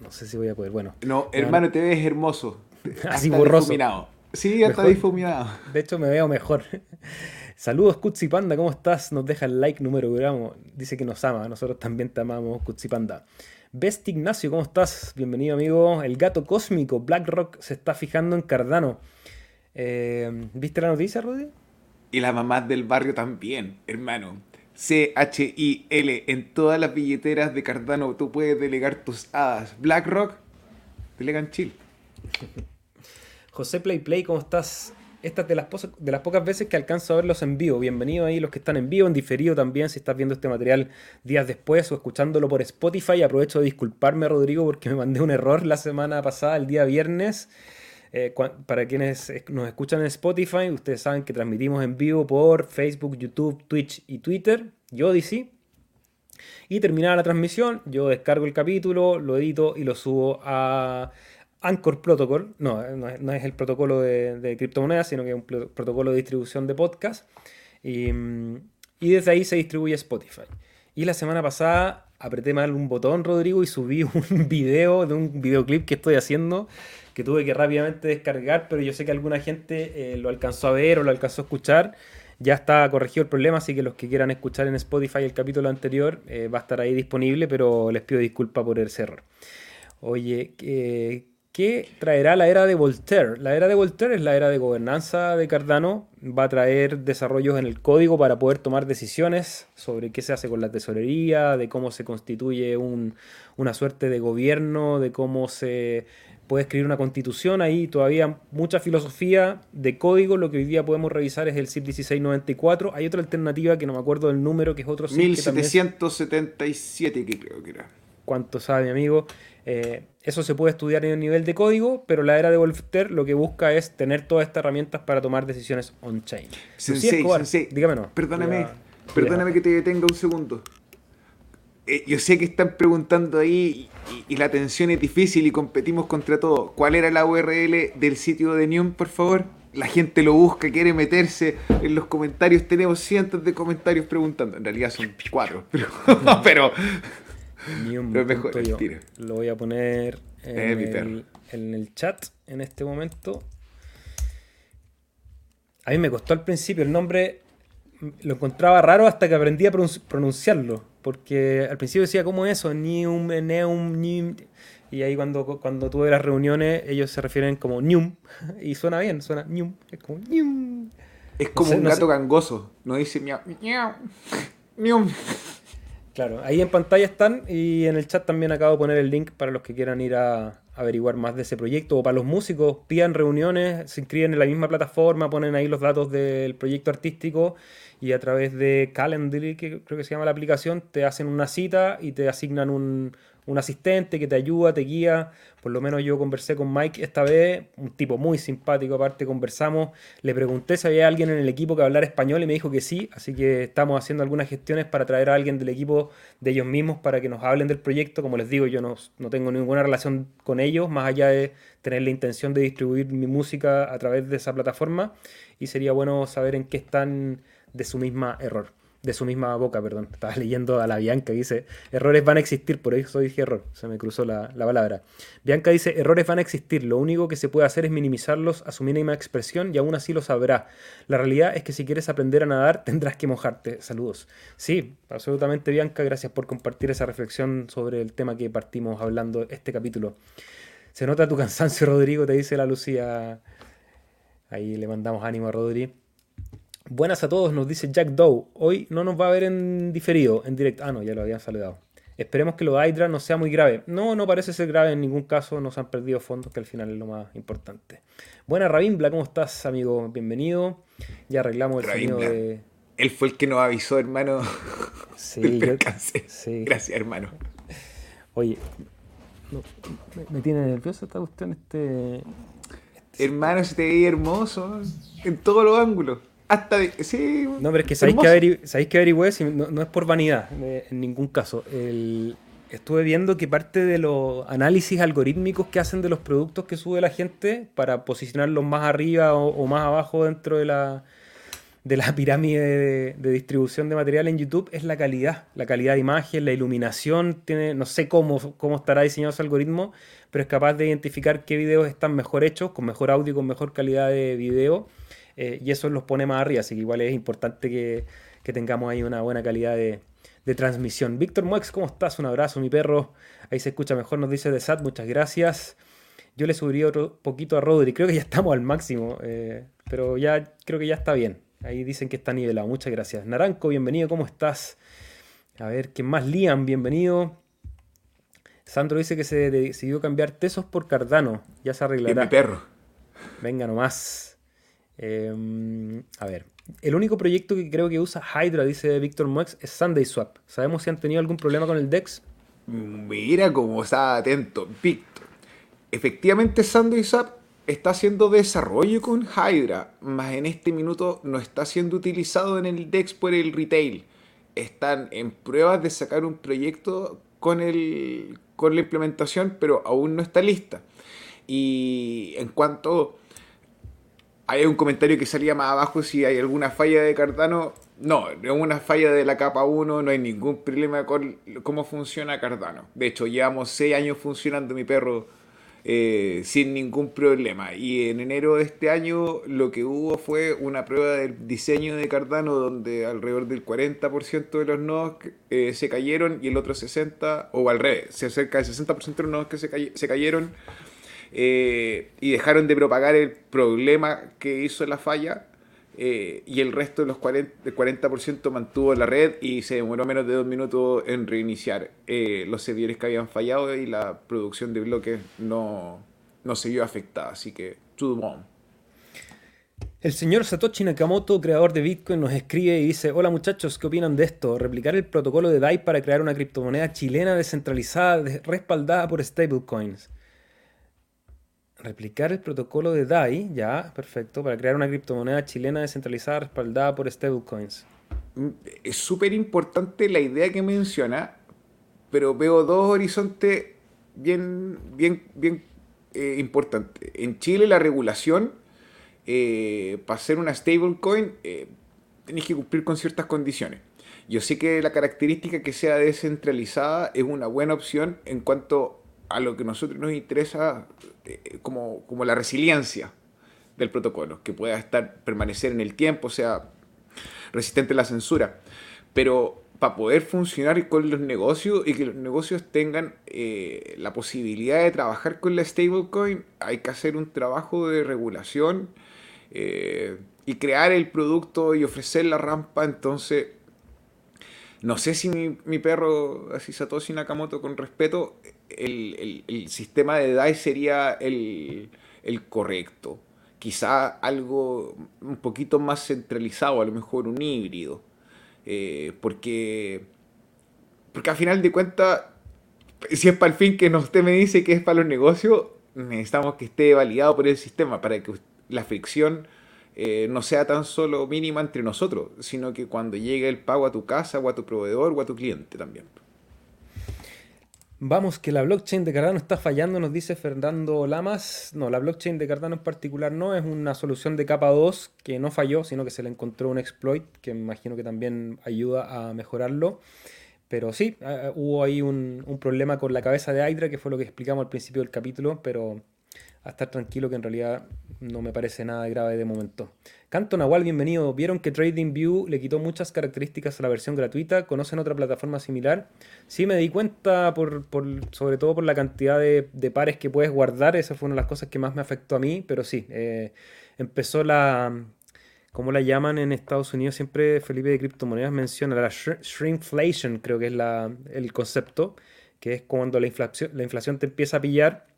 No sé si voy a poder. Bueno, No, hermano, te ves hermoso. Así Hasta borroso. difuminado. Sí, ya está Mejor. difuminado. de hecho me veo mejor. Saludos Kutsi Panda, ¿cómo estás? Nos deja el like número gramo. Dice que nos ama, nosotros también te amamos, Kutsi Panda. Best Ignacio, ¿cómo estás? Bienvenido amigo. El gato cósmico, BlackRock se está fijando en Cardano. Eh, ¿Viste la noticia, Rudy? Y las mamás del barrio también, hermano. C-H-I-L. En todas las billeteras de Cardano tú puedes delegar tus hadas. BlackRock, delegan chill. José Play Play, ¿cómo estás? Esta es de las, de las pocas veces que alcanzo a verlos en vivo. Bienvenido ahí los que están en vivo, en diferido también, si estás viendo este material días después o escuchándolo por Spotify. Aprovecho de disculparme, Rodrigo, porque me mandé un error la semana pasada, el día viernes. Eh, para quienes es- nos escuchan en Spotify, ustedes saben que transmitimos en vivo por Facebook, YouTube, Twitch y Twitter y Odyssey. Y terminada la transmisión, yo descargo el capítulo, lo edito y lo subo a Anchor Protocol. No, eh, no es, el protocolo de, criptomonedas, sino que es un protocolo de distribución de podcast. Y, mm, y desde ahí se distribuye Spotify. Y la semana pasada apreté mal un botón, Rodrigo, y subí un video de un videoclip que estoy haciendo que tuve que rápidamente descargar, pero yo sé que alguna gente eh, lo alcanzó a ver o lo alcanzó a escuchar. Ya está corregido el problema, así que los que quieran escuchar en Spotify el capítulo anterior eh, va a estar ahí disponible, pero les pido disculpas por ese error. Oye, ¿qué traerá la era de Voltaire? La era de Voltaire es la era de gobernanza de Cardano. Va a traer desarrollos en el código para poder tomar decisiones sobre qué se hace con la tesorería, de cómo se constituye un- una suerte de gobierno, de cómo se puede escribir una constitución. Ahí todavía mucha filosofía de código. Lo que hoy día podemos revisar es el CIP 1694. Hay otra alternativa que no me acuerdo del número, que es otro que también 1777 que creo que era. cuánto sabe mi amigo. Eh, eso se puede estudiar en el nivel de código, pero la era de Voltaire lo que busca es tener todas estas herramientas para tomar decisiones on-chain. Sensei, sensei, dígame no. Perdóname, perdóname que te detenga un segundo. Eh, yo sé que están preguntando ahí y, y la atención es difícil y competimos contra todo. ¿Cuál era la URL del sitio de Neum, por favor? La gente lo busca, quiere meterse en los comentarios. Tenemos cientos de comentarios preguntando. En realidad son cuatro, pero, pero Ni un Pero mejor punto el yo. tiro. Lo voy a poner en, Eh, el, en el chat en este momento. A mí me costó al principio el nombre, lo encontraba raro hasta que aprendí a pronun- pronunciarlo. Porque al principio decía, ¿cómo es eso? Nium, Neum, Nium. Y ahí cuando, cuando tuve las reuniones, ellos se refieren como Nium. Y suena bien, suena Nium. Es como Nium. es como sé, un no gato sé. gangoso. No dice miau, miau, miau. Claro, ahí en pantalla están y en el chat también acabo de poner el link para los que quieran ir a, averiguar más de ese proyecto. O para los músicos, pidan reuniones, se inscriben en la misma plataforma, ponen ahí los datos del proyecto artístico y a través de Calendly, que creo que se llama la aplicación, te hacen una cita y te asignan un, un asistente que te ayuda, te guía. Por lo menos yo conversé con Mike esta vez, un tipo muy simpático, aparte conversamos. Le pregunté si había alguien en el equipo que hablara español y me dijo que sí, así que estamos haciendo algunas gestiones para traer a alguien del equipo de ellos mismos para que nos hablen del proyecto. Como les digo, yo no, no tengo ninguna relación con ellos, más allá de tener la intención de distribuir mi música a través de esa plataforma y sería bueno saber en qué están de su misma error de su misma boca, perdón. Estaba leyendo a la Bianca, dice, errores van a existir, por eso dije error, se me cruzó la, palabra. Bianca dice, errores van a existir, lo único que se puede hacer es minimizarlos a su mínima expresión y aún así lo sabrá. La realidad es que si quieres aprender a nadar tendrás que mojarte. Saludos. Sí, absolutamente Bianca, gracias por compartir esa reflexión sobre el tema que partimos hablando este capítulo. Se nota tu cansancio, Rodrigo, te dice la Lucía. Ahí le mandamos ánimo a Rodrigo. Buenas a todos, nos dice Jack Doe. Hoy no nos va a ver en diferido, en directo. Ah, no, ya lo habían saludado. Esperemos que lo de Hydra no sea muy grave. No, no parece ser grave en ningún caso. Nos han perdido fondos, que al final es lo más importante. Buenas, Ravimbla, ¿cómo estás, amigo? Bienvenido. Ya arreglamos el sonido de. Él fue el que nos avisó, hermano. Sí, sí. Gracias, hermano. Oye, me, tiene nervioso esta cuestión. Este, este... Hermano, se te veía hermoso en todos los ángulos. Hasta sí. No, pero es que sabéis que, averigüé, no, es por vanidad, en ningún caso. estuve viendo que parte de los análisis algorítmicos que hacen de los productos que sube la gente para posicionarlos más arriba o, más abajo dentro de la, de la pirámide de, distribución de material en YouTube es la calidad. La calidad de imagen, la iluminación, tiene, no sé cómo, cómo estará diseñado ese algoritmo, pero es capaz de identificar qué videos están mejor hechos, con mejor audio, con mejor calidad de video eh, y eso los pone más arriba, así que igual es importante que, tengamos ahí una buena calidad de, transmisión. Víctor Muex, ¿cómo estás? Un abrazo, mi perro. Ahí se escucha mejor, nos dice de SAT, muchas gracias. Yo le subiría otro poquito a Rodri, creo que ya estamos al máximo, eh, pero ya creo que ya está bien. Ahí dicen que está nivelado, muchas gracias. Naranco, bienvenido, ¿cómo estás? A ver, ¿quién más? Liam, bienvenido. Sandro dice que se decidió cambiar Tesos por Cardano. Ya se arreglará. mi perro. Venga nomás. Em, a ver, el único proyecto que creo que usa Hydra, dice Víctor Moex, es Sunday Swap. ¿Sabemos si han tenido algún problema con el DEX? Mira cómo está atento, Víctor. Efectivamente, Sunday Swap está haciendo desarrollo con Hydra, más en este minuto no está siendo utilizado en el DEX por el retail. Están en pruebas de sacar un proyecto con, el, con la implementación, pero aún no está lista. Y en cuanto hay un comentario que salía más abajo si hay alguna falla de Cardano. No, es una falla de la capa 1, no hay ningún problema con cómo funciona Cardano. De hecho, llevamos 6 años funcionando mi perro eh, sin ningún problema. Y en enero de este año lo que hubo fue una prueba del diseño de Cardano donde alrededor del 40% de los nodos eh, se cayeron y el otro 60%, o al revés, cerca del 60% de los nodos que se, se cayeron eh, y dejaron de propagar el problema que hizo la falla eh, y el resto de los 40%, 40 mantuvo la red y se demoró menos de dos minutos en reiniciar eh, los servidores que habían fallado y la producción de bloques no, no se vio afectada. Así que, to the El señor Satoshi Nakamoto, creador de Bitcoin, nos escribe y dice, hola muchachos, ¿qué opinan de esto? Replicar el protocolo de DAI para crear una criptomoneda chilena descentralizada respaldada por stablecoins replicar el protocolo de DAI, ya, perfecto, para crear una criptomoneda chilena descentralizada respaldada por stablecoins. Mm, es súper importante la idea que menciona, pero veo dos horizontes bien, bien, bien eh, importantes. En Chile la regulación, eh, para ser una stablecoin, eh, tenéis que cumplir con ciertas condiciones. Yo sé que la característica que sea descentralizada es una buena opción en cuanto a lo que a nosotros nos interesa eh, como, como la resiliencia del protocolo, que pueda estar, permanecer en el tiempo, sea resistente a la censura. Pero para poder funcionar con los negocios y que los negocios tengan eh, la posibilidad de trabajar con la stablecoin, hay que hacer un trabajo de regulación eh, y crear el producto y ofrecer la rampa. Entonces, no sé si mi, perro, así Satoshi Nakamoto, con respeto, el, sistema de DAI sería el, correcto. Quizá algo un poquito más centralizado, a lo mejor un híbrido. Eh, porque, porque al final de cuentas, si es para el fin que usted me dice que es para los negocios, necesitamos que esté validado por el sistema para que la fricción eh, no sea tan solo mínima entre nosotros, sino que cuando llegue el pago a tu casa o a tu proveedor o a tu cliente también. Vamos, que la blockchain de Cardano está fallando, nos dice Fernando Lamas. No, la blockchain de Cardano en particular no, es una solución de capa 2 que no falló, sino que se le encontró un exploit que me imagino que también ayuda a mejorarlo. Pero sí, hubo ahí un, un, problema con la cabeza de Hydra, que fue lo que explicamos al principio del capítulo, pero a estar tranquilo que en realidad no me parece nada grave de momento. Canto Nahual, bienvenido. ¿Vieron que TradingView le quitó muchas características a la versión gratuita? ¿Conocen otra plataforma similar? Sí, me di cuenta por, sobre todo por la cantidad de, pares que puedes guardar. Esa fue una de las cosas que más me afectó a mí, pero sí, eh, empezó la... ¿Cómo la llaman en Estados Unidos? Siempre Felipe de Criptomonedas menciona la shrinkflation, creo que es la, el concepto, que es cuando la inflación, la inflación te empieza a pillar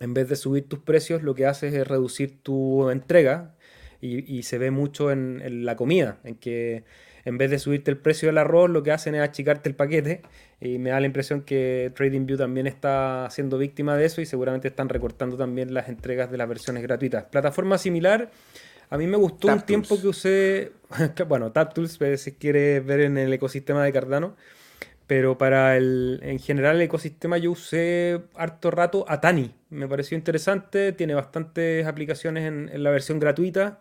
en vez de subir tus precios, lo que haces es reducir tu entrega y, se ve mucho en, la comida, en que en vez de subirte el precio del arroz, lo que hacen es achicarte el paquete y me da la impresión que TradingView también está siendo víctima de eso y seguramente están recortando también las entregas de las versiones gratuitas. Plataforma similar, a mí me gustó un tiempo que usé, bueno, TapTools, si quieres ver en el ecosistema de Cardano, pero para el, en general el ecosistema yo usé harto rato Atani. Me pareció interesante, tiene bastantes aplicaciones en, la versión gratuita.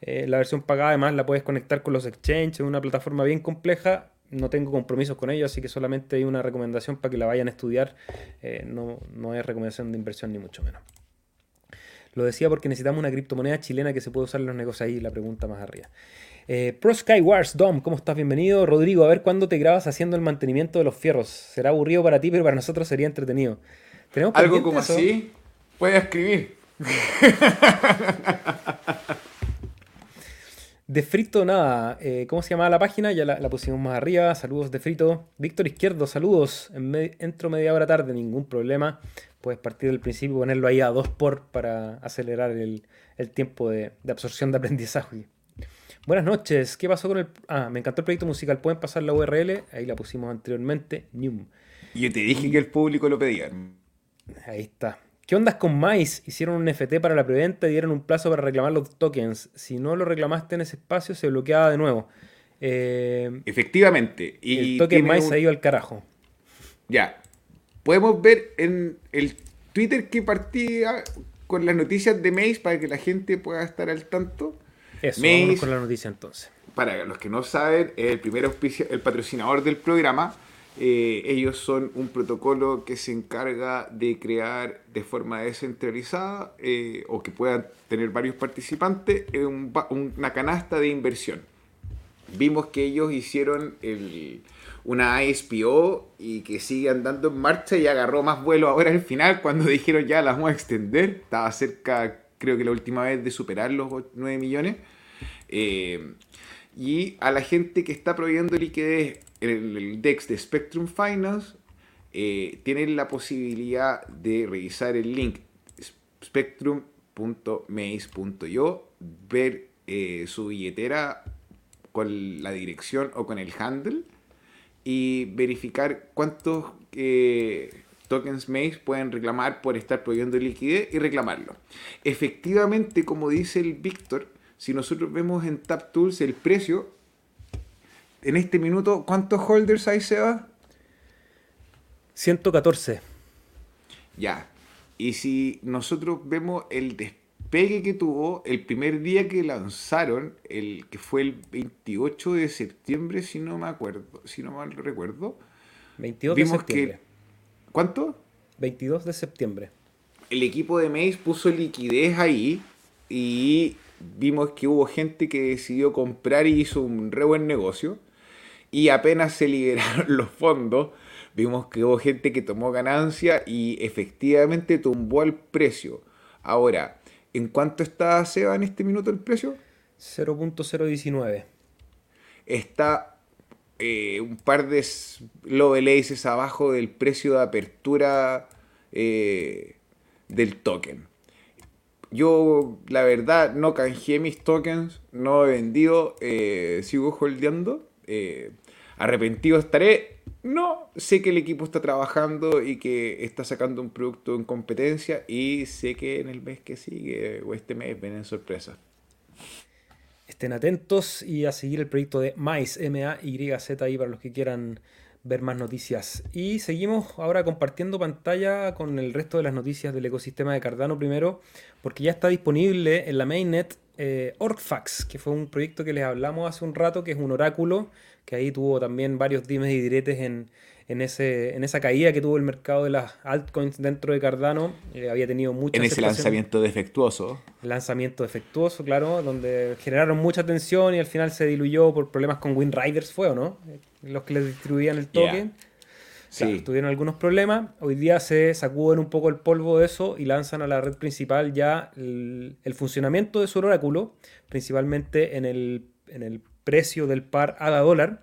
Eh, la versión pagada además la puedes conectar con los exchanges, es una plataforma bien compleja. No tengo compromisos con ellos, así que solamente hay una recomendación para que la vayan a estudiar. Eh, no, no es recomendación de inversión ni mucho menos. Lo decía porque necesitamos una criptomoneda chilena que se pueda usar en los negocios ahí, la pregunta más arriba. Eh, Pro Sky Wars, Dom, ¿cómo estás? Bienvenido. Rodrigo, a ver cuándo te grabas haciendo el mantenimiento de los fierros. Será aburrido para ti, pero para nosotros sería entretenido. ¿Tenemos Algo como así, puede escribir. De Frito, nada. Eh, ¿Cómo se llamaba la página? Ya la, pusimos más arriba. Saludos de Frito. Víctor Izquierdo, saludos. entro media hora tarde, ningún problema. Puedes partir del principio y ponerlo ahí a dos por para acelerar el, tiempo de, de, absorción de aprendizaje. Buenas noches. ¿Qué pasó con el.? Ah, me encantó el proyecto musical. ¿Pueden pasar la URL? Ahí la pusimos anteriormente. Newm. Yo te dije que el público lo pedía. Ahí está. ¿Qué ondas con Mais? Hicieron un NFT para la preventa y dieron un plazo para reclamar los tokens. Si no lo reclamaste en ese espacio, se bloqueaba de nuevo. Eh, Efectivamente. Y el token Mais se ha ido al carajo. Ya. Podemos ver en el Twitter que partía con las noticias de Maze para que la gente pueda estar al tanto. Eso, Maze, con la noticia entonces. Para los que no saben, el primer el patrocinador del programa. Eh, ellos son un protocolo que se encarga de crear de forma descentralizada eh, o que puedan tener varios participantes una canasta de inversión. Vimos que ellos hicieron una ISPO y que sigue andando en marcha y agarró más vuelo ahora al final cuando dijeron ya las vamos a extender. Estaba cerca, creo que la última vez, de superar los 9 millones. Eh, y a la gente que está proveyendo liquidez en el DEX de Spectrum Finance, eh, tienen la posibilidad de revisar el link spectrum.maze.io, ver eh, su billetera con la dirección o con el handle y verificar cuántos tokens Maze pueden reclamar por estar proveyendo liquidez y reclamarlo. Efectivamente, como dice el Víctor, si nosotros vemos en TapTools el precio, en este minuto, ¿cuántos holders hay, Seba? 114. Ya. Y si nosotros vemos el despegue que tuvo el primer día que lanzaron, el que fue el 28 de septiembre, si no me acuerdo, si no mal recuerdo. 22 de septiembre. ¿Cuánto? 22 de septiembre. El equipo de Maze puso liquidez ahí y vimos que hubo gente que decidió comprar y hizo un re buen negocio. Y apenas se liberaron los fondos, vimos que hubo gente que tomó ganancia y efectivamente tumbó el precio. Ahora, ¿en cuánto está Seba en este minuto el precio? 0.019. Está eh, un par de Lovelaces abajo del precio de apertura eh, del token. Yo, la verdad, no canjeé mis tokens, no he vendido, eh, sigo holdeando. arrepentido estaré. No, sé que el equipo está trabajando y que está sacando un producto en competencia y sé que en el mes que sigue o este mes vienen sorpresas. Estén atentos y a seguir el proyecto de MAIS, M-A-Y-Z ahí para los que quieran ver más noticias. Y seguimos ahora compartiendo pantalla con el resto de las noticias del ecosistema de Cardano primero, porque ya está disponible en la mainnet eh, Orgfax, que fue un proyecto que les hablamos hace un rato, que es un oráculo, que ahí tuvo también varios dimes y diretes en, en, ese, en esa caída que tuvo el mercado de las altcoins dentro de Cardano. Eh, había tenido mucha En ese lanzamiento defectuoso. Lanzamiento defectuoso, claro, donde generaron mucha tensión y al final se diluyó por problemas con WinRiders, ¿fue o no? Los que les distribuían el token. Sí. tuvieron algunos problemas. Hoy día se sacuden un poco el polvo de eso y lanzan a la red principal ya el, funcionamiento de su oráculo, principalmente en el, en el precio del par ADA dólar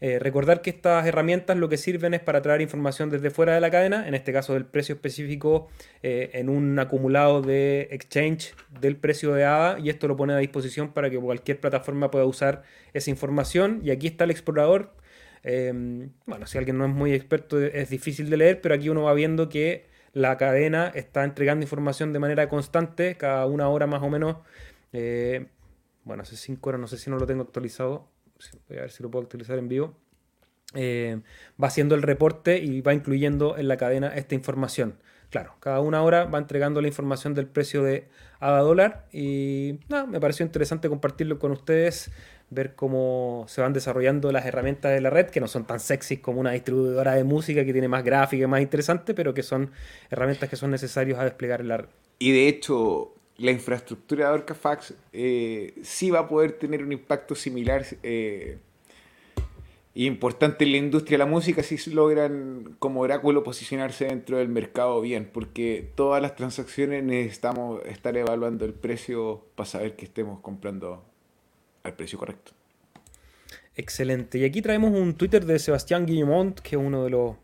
eh, recordar que estas herramientas lo que sirven es para traer información desde fuera de la cadena, en este caso del precio específico eh, en un acumulado de exchange del precio de ADA y esto lo pone a disposición para que cualquier plataforma pueda usar esa información y aquí está el explorador. Em, bueno, si alguien no es muy experto es difícil de leer, pero aquí uno va viendo que la cadena está entregando información de manera constante, cada una hora más o menos. Eh, bueno, hace cinco horas, no sé si no lo tengo actualizado voy a ver si lo puedo actualizar en vivo, eh, va haciendo el reporte y va incluyendo en la cadena esta información. Claro, cada una hora va entregando la información del precio de ADA dólar y me pareció interesante compartirlo con ustedes, ver cómo se van desarrollando las herramientas de la red, que no son tan sexys como una distribuidora de música que tiene más gráfica y más interesante, pero que son herramientas que son necesarias a desplegar en la red. Y de hecho, la infraestructura de Orcafax eh, sí va a poder tener un impacto similar eh, importante en la industria de la música si logran como oráculo posicionarse dentro del mercado bien, porque todas las transacciones necesitamos estar evaluando el precio para saber que estemos comprando al precio correcto. Excelente. Y aquí traemos un Twitter de Sebastián Guillemont, que es uno de los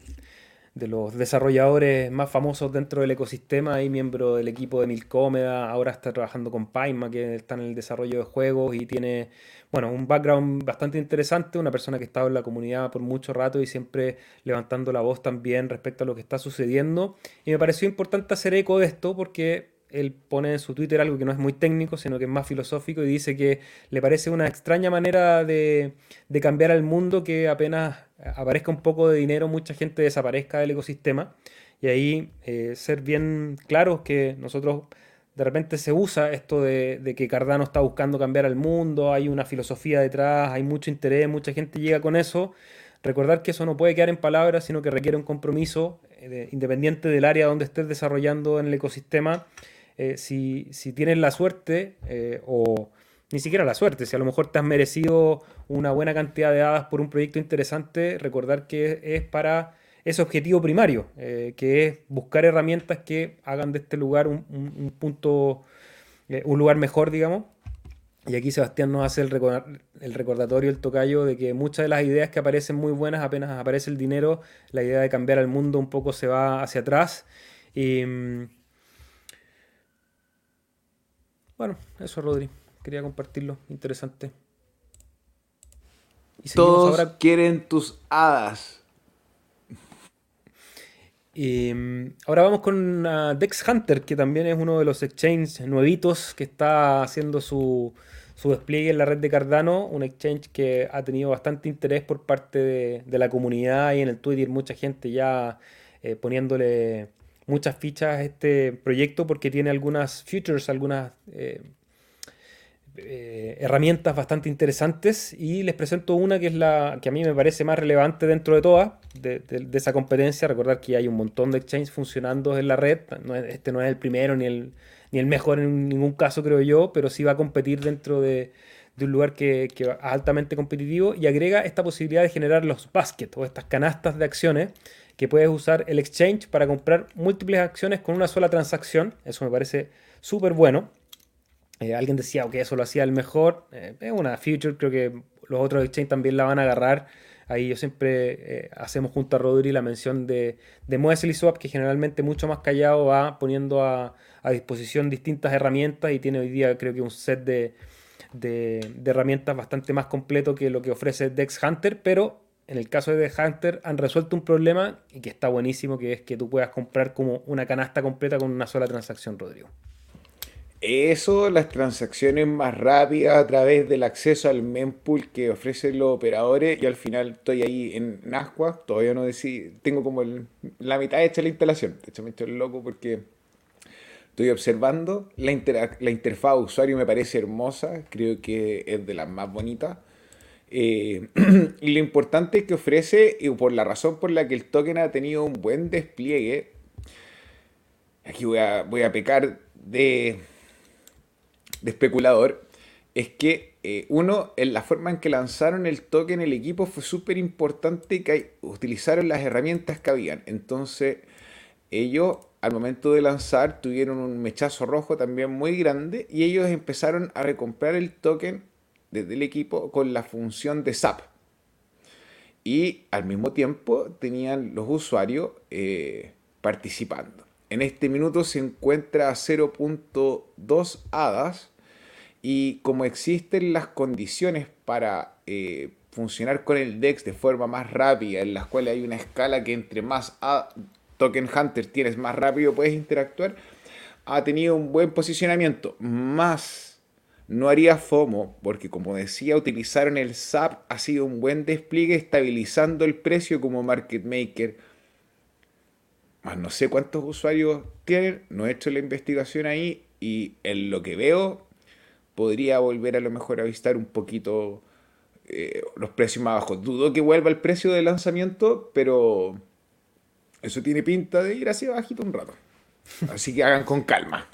de los desarrolladores más famosos dentro del ecosistema y miembro del equipo de Milcómeda. Ahora está trabajando con Paima, que está en el desarrollo de juegos y tiene bueno, un background bastante interesante. Una persona que ha estado en la comunidad por mucho rato y siempre levantando la voz también respecto a lo que está sucediendo. Y me pareció importante hacer eco de esto porque él pone en su Twitter algo que no es muy técnico, sino que es más filosófico y dice que le parece una extraña manera de, cambiar al mundo que apenas aparezca un poco de dinero, mucha gente desaparezca del ecosistema. Y ahí eh, ser bien claros que nosotros de repente se usa esto de, de, que Cardano está buscando cambiar al mundo, hay una filosofía detrás, hay mucho interés, mucha gente llega con eso. Recordar que eso no puede quedar en palabras, sino que requiere un compromiso eh, independiente del área donde estés desarrollando en el ecosistema eh, si, tienes la suerte, eh, o ni siquiera la suerte, si a lo mejor te has merecido una buena cantidad de hadas por un proyecto interesante, recordar que es para ese objetivo primario, eh, que es buscar herramientas que hagan de este lugar un, punto, un lugar mejor, digamos. Y aquí Sebastián nos hace el, el, recordatorio, el tocayo, de que muchas de las ideas que aparecen muy buenas, apenas aparece el dinero, la idea de cambiar al mundo un poco se va hacia atrás. Y, mm, bueno, eso, Rodri. Quería compartirlo. Interesante. Todos quieren tus hadas. Y mm, ahora vamos con uh, Dex Hunter, que también es uno de los exchanges nuevitos que está haciendo su, despliegue en la red de Cardano. Un exchange que ha tenido bastante interés por parte de, la comunidad y en el Twitter mucha gente ya eh, poniéndole muchas fichas este proyecto porque tiene algunas features, algunas eh, eh, herramientas bastante interesantes y les presento una que es la que a mí me parece más relevante dentro de todas, de, esa competencia. Recordar que hay un montón de exchanges funcionando en la red, este no es el primero ni el, ni el mejor en ningún caso creo yo, pero sí va a competir dentro de, un lugar que es altamente competitivo y agrega esta posibilidad de generar los baskets o estas canastas de acciones que puedes usar el exchange para comprar múltiples acciones con una sola transacción. Eso me parece súper bueno. Eh, alguien decía que eso lo hacía el mejor. Eh, es una feature, creo que los otros exchanges también la van a agarrar. Ahí yo siempre eh, hacemos junto a Rodri la mención de, de Swap, que generalmente mucho más callado va poniendo a, disposición distintas herramientas y tiene hoy día creo que un set de, de, herramientas bastante más completo que lo que ofrece Dex Hunter, pero en el caso de Dex Hunter han resuelto un problema y que está buenísimo, que es que tú puedas comprar como una canasta completa con una sola transacción, Rodrigo. Eso, las transacciones más rápidas a través del acceso al mempool que ofrecen los operadores. Y al final estoy ahí en Nasqua, todavía no tengo como la mitad hecha la instalación. De hecho, me estoy loco porque estoy observando. La, la interfaz usuario me parece hermosa, creo que es de las más bonitas. Eh, y lo importante que ofrece, y por la razón por la que el token ha tenido un buen despliegue, aquí voy a, voy a pecar de especulador es que eh, uno, en la forma en que lanzaron el token el equipo fue súper importante que utilizaron las herramientas que habían. Entonces, ellos al momento de lanzar tuvieron un mechazo rojo también muy grande y ellos empezaron a recomprar el token desde el equipo con la función de SAP. Y al mismo tiempo tenían los usuarios eh, participando. En este minuto se encuentra a 0.2 hadas y como existen las condiciones para eh, funcionar con el DEX de forma más rápida, en las cuales hay una escala que entre más Token Hunter tienes, más rápido puedes interactuar, ha tenido un buen posicionamiento. Más no haría FOMO, porque como decía, utilizaron el SAP, ha sido un buen despliegue estabilizando el precio como market maker. Más no sé cuántos usuarios tienen, no he hecho la investigación ahí y en lo que veo podría volver a lo mejor a visitar un poquito eh, los precios más bajos. Dudo que vuelva el precio de lanzamiento, pero eso tiene pinta de ir así bajito un rato. Así que hagan con calma.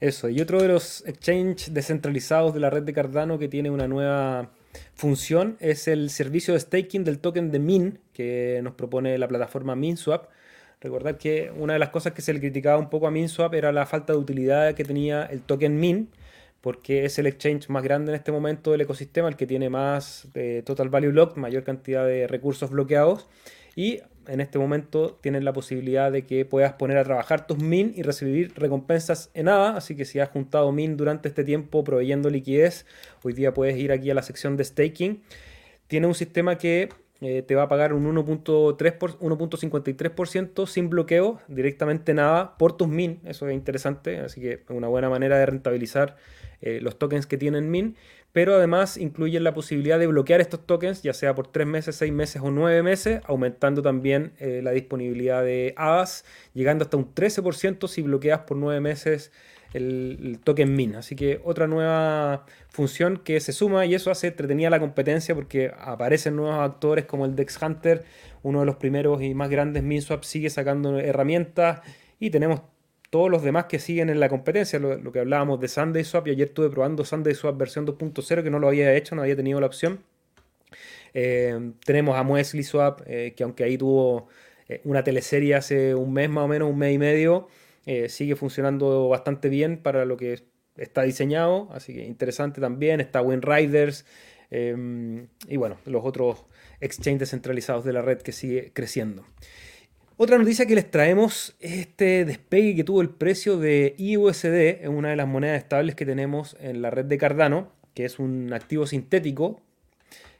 Eso, y otro de los exchanges descentralizados de la red de Cardano que tiene una nueva función es el servicio de staking del token de MIN que nos propone la plataforma MinSwap. Recordad que una de las cosas que se le criticaba un poco a MinSwap era la falta de utilidad que tenía el token MIN porque es el exchange más grande en este momento del ecosistema, el que tiene más eh, total value locked, mayor cantidad de recursos bloqueados. Y en este momento tienes la posibilidad de que puedas poner a trabajar tus min y recibir recompensas en ADA. Así que si has juntado min durante este tiempo proveyendo liquidez, hoy día puedes ir aquí a la sección de staking. Tiene un sistema que eh, te va a pagar un 1.53% sin bloqueo, directamente nada, por tus min. Eso es interesante, así que es una buena manera de rentabilizar eh, los tokens que tienen min, pero además incluyen la posibilidad de bloquear estos tokens, ya sea por 3 meses, 6 meses o 9 meses, aumentando también eh, la disponibilidad de hadas, llegando hasta un 13% si bloqueas por 9 meses el, token min. Así que otra nueva función que se suma y eso hace entretenida la competencia porque aparecen nuevos actores como el Dex Hunter, uno de los primeros y más grandes MinSwap sigue sacando herramientas y tenemos todos los demás que siguen en la competencia, lo, que hablábamos de Sunday Swap, y ayer estuve probando Sunday Swap versión 2.0, que no lo había hecho, no había tenido la opción. Eh, tenemos a Muesli Swap, eh, que aunque ahí tuvo eh, una teleserie hace un mes más o menos, un mes y medio, sigue funcionando bastante bien para lo que está diseñado, así que interesante también. Está WinRiders y bueno, los otros exchanges centralizados de la red que sigue creciendo. Otra noticia que les traemos es este despegue que tuvo el precio de IUSD, una de las monedas estables que tenemos en la red de Cardano, que es un activo sintético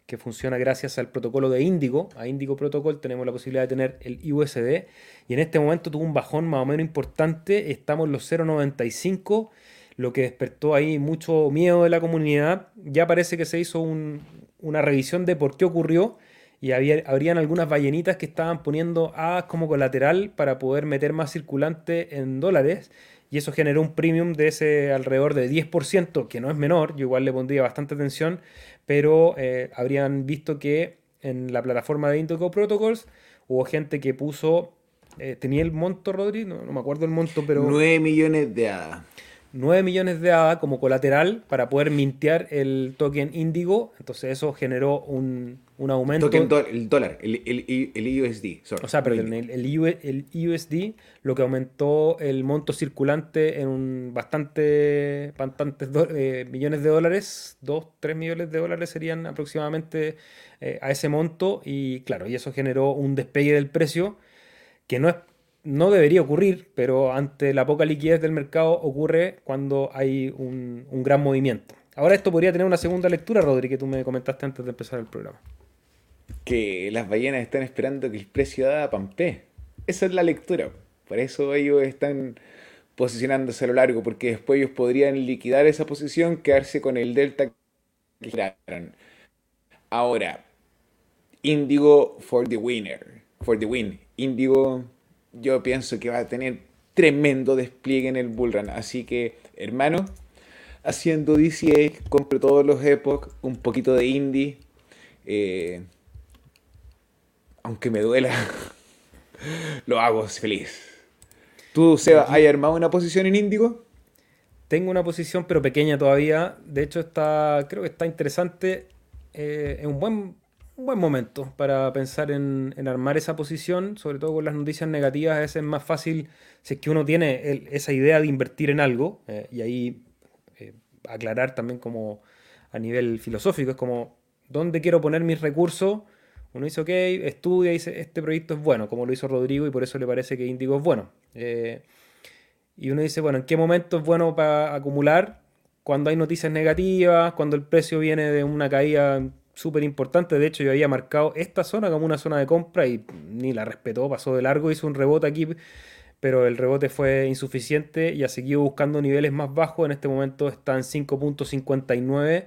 que funciona gracias al protocolo de Indigo. A Indigo Protocol tenemos la posibilidad de tener el IUSD y en este momento tuvo un bajón más o menos importante, estamos en los 0.95, lo que despertó ahí mucho miedo de la comunidad. Ya parece que se hizo una revisión de por qué ocurrió y había, habrían algunas ballenitas que estaban poniendo A como colateral para poder meter más circulante en dólares y eso generó un premium de ese alrededor de 10%, que no es menor, yo igual le pondría bastante atención, pero eh, habrían visto que en la plataforma de Indigo Protocols hubo gente que puso, eh, tenía el monto, Rodri, no, me acuerdo el monto, pero... 9 millones de ADA. 9 millones de ADA como colateral para poder mintear el token Indigo. Entonces eso generó un, un aumento. Token el dólar, el, el, el USD. o sea, perdón, el, el, USD, lo que aumentó el monto circulante en un bastante, bastantes eh, millones de dólares, 2, 3 millones de dólares serían aproximadamente eh, a ese monto. Y claro, y eso generó un despegue del precio que no es no debería ocurrir, pero ante la poca liquidez del mercado ocurre cuando hay un, gran movimiento. Ahora esto podría tener una segunda lectura, Rodri, que tú me comentaste antes de empezar el programa. Que las ballenas están esperando que el precio da pampe. Esa es la lectura. Por eso ellos están posicionándose a lo largo, porque después ellos podrían liquidar esa posición, quedarse con el delta que giraron. Ahora, Indigo for the winner, for the win. Indigo yo pienso que va a tener tremendo despliegue en el Bullrun. Así que, hermano, haciendo DCA, compro todos los Epoch, un poquito de indie. Eh, aunque me duela, lo hago feliz. ¿Tú, Seba, has armado una posición en Índigo? Tengo una posición, pero pequeña todavía. De hecho, está, creo que está interesante. Eh, en un buen un buen momento para pensar en, armar esa posición, sobre todo con las noticias negativas, a veces es más fácil si es que uno tiene esa idea de invertir en algo, eh, y ahí eh, aclarar también como a nivel filosófico, es como, ¿dónde quiero poner mis recursos? Uno dice, ok, estudia y dice, este proyecto es bueno, como lo hizo Rodrigo, y por eso le parece que Indigo es bueno. Eh, y uno dice, bueno, ¿en qué momento es bueno para acumular? Cuando hay noticias negativas, cuando el precio viene de una caída súper importante. De hecho, yo había marcado esta zona como una zona de compra y ni la respetó, pasó de largo, hizo un rebote aquí, pero el rebote fue insuficiente y ha seguido buscando niveles más bajos. En este momento está en 5.59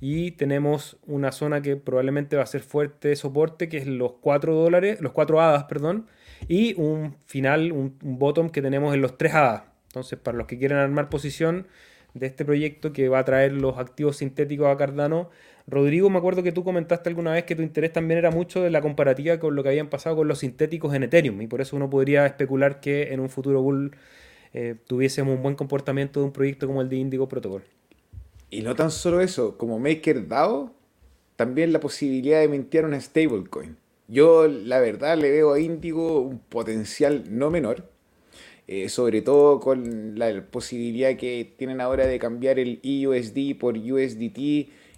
y tenemos una zona que probablemente va a ser fuerte de soporte, que es los 4 dólares, los 4 hadas, perdón, y un final, un, bottom que tenemos en los 3 hadas. Entonces, para los que quieran armar posición de este proyecto que va a traer los activos sintéticos a Cardano, Rodrigo, me acuerdo que tú comentaste alguna vez que tu interés también era mucho de la comparativa con lo que habían pasado con los sintéticos en Ethereum y por eso uno podría especular que en un futuro bull eh, tuviésemos un buen comportamiento de un proyecto como el de Indigo Protocol. Y no tan solo eso, como MakerDAO, también la posibilidad de mintear una stablecoin. Yo la verdad le veo a Indigo un potencial no menor, eh, sobre todo con la posibilidad que tienen ahora de cambiar el EUSD por USDT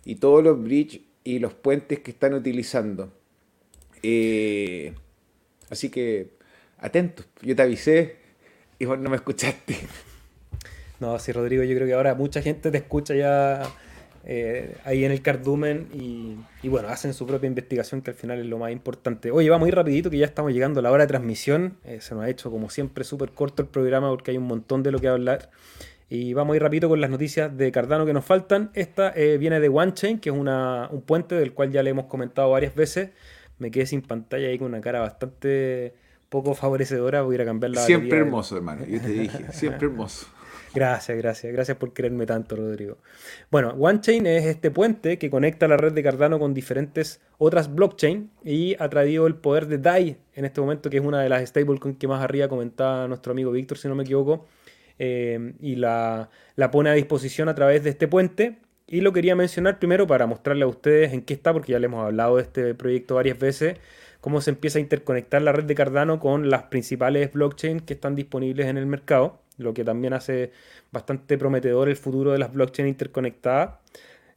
y todos los bridges y los puentes que están utilizando. Eh, así que atentos, yo te avisé y vos no me escuchaste. No, sí, Rodrigo, yo creo que ahora mucha gente te escucha ya eh, ahí en el cardumen y, bueno, hacen su propia investigación que al final es lo más importante. Oye, vamos muy rapidito que ya estamos llegando a la hora de transmisión. Eh, se nos ha hecho como siempre súper corto el programa porque hay un montón de lo que hablar. Y vamos a ir rapidito con las noticias de Cardano que nos faltan. Esta eh, viene de OneChain, que es un puente del cual ya le hemos comentado varias veces. Me quedé sin pantalla ahí con una cara bastante poco favorecedora. Voy a ir a cambiar la Siempre hermoso, hermano. Yo te dije, siempre hermoso. Gracias, gracias. Gracias por quererme tanto, Rodrigo. Bueno, OneChain es este puente que conecta la red de Cardano con diferentes otras blockchain y ha traído el poder de DAI en este momento, que es una de las stablecoins que más arriba comentaba nuestro amigo Víctor, si no me equivoco eh, y la, pone a disposición a través de este puente. Y lo quería mencionar primero para mostrarle a ustedes en qué está, porque ya le hemos hablado de este proyecto varias veces, cómo se empieza a interconectar la red de Cardano con las principales blockchains que están disponibles en el mercado, lo que también hace bastante prometedor el futuro de las blockchains interconectadas.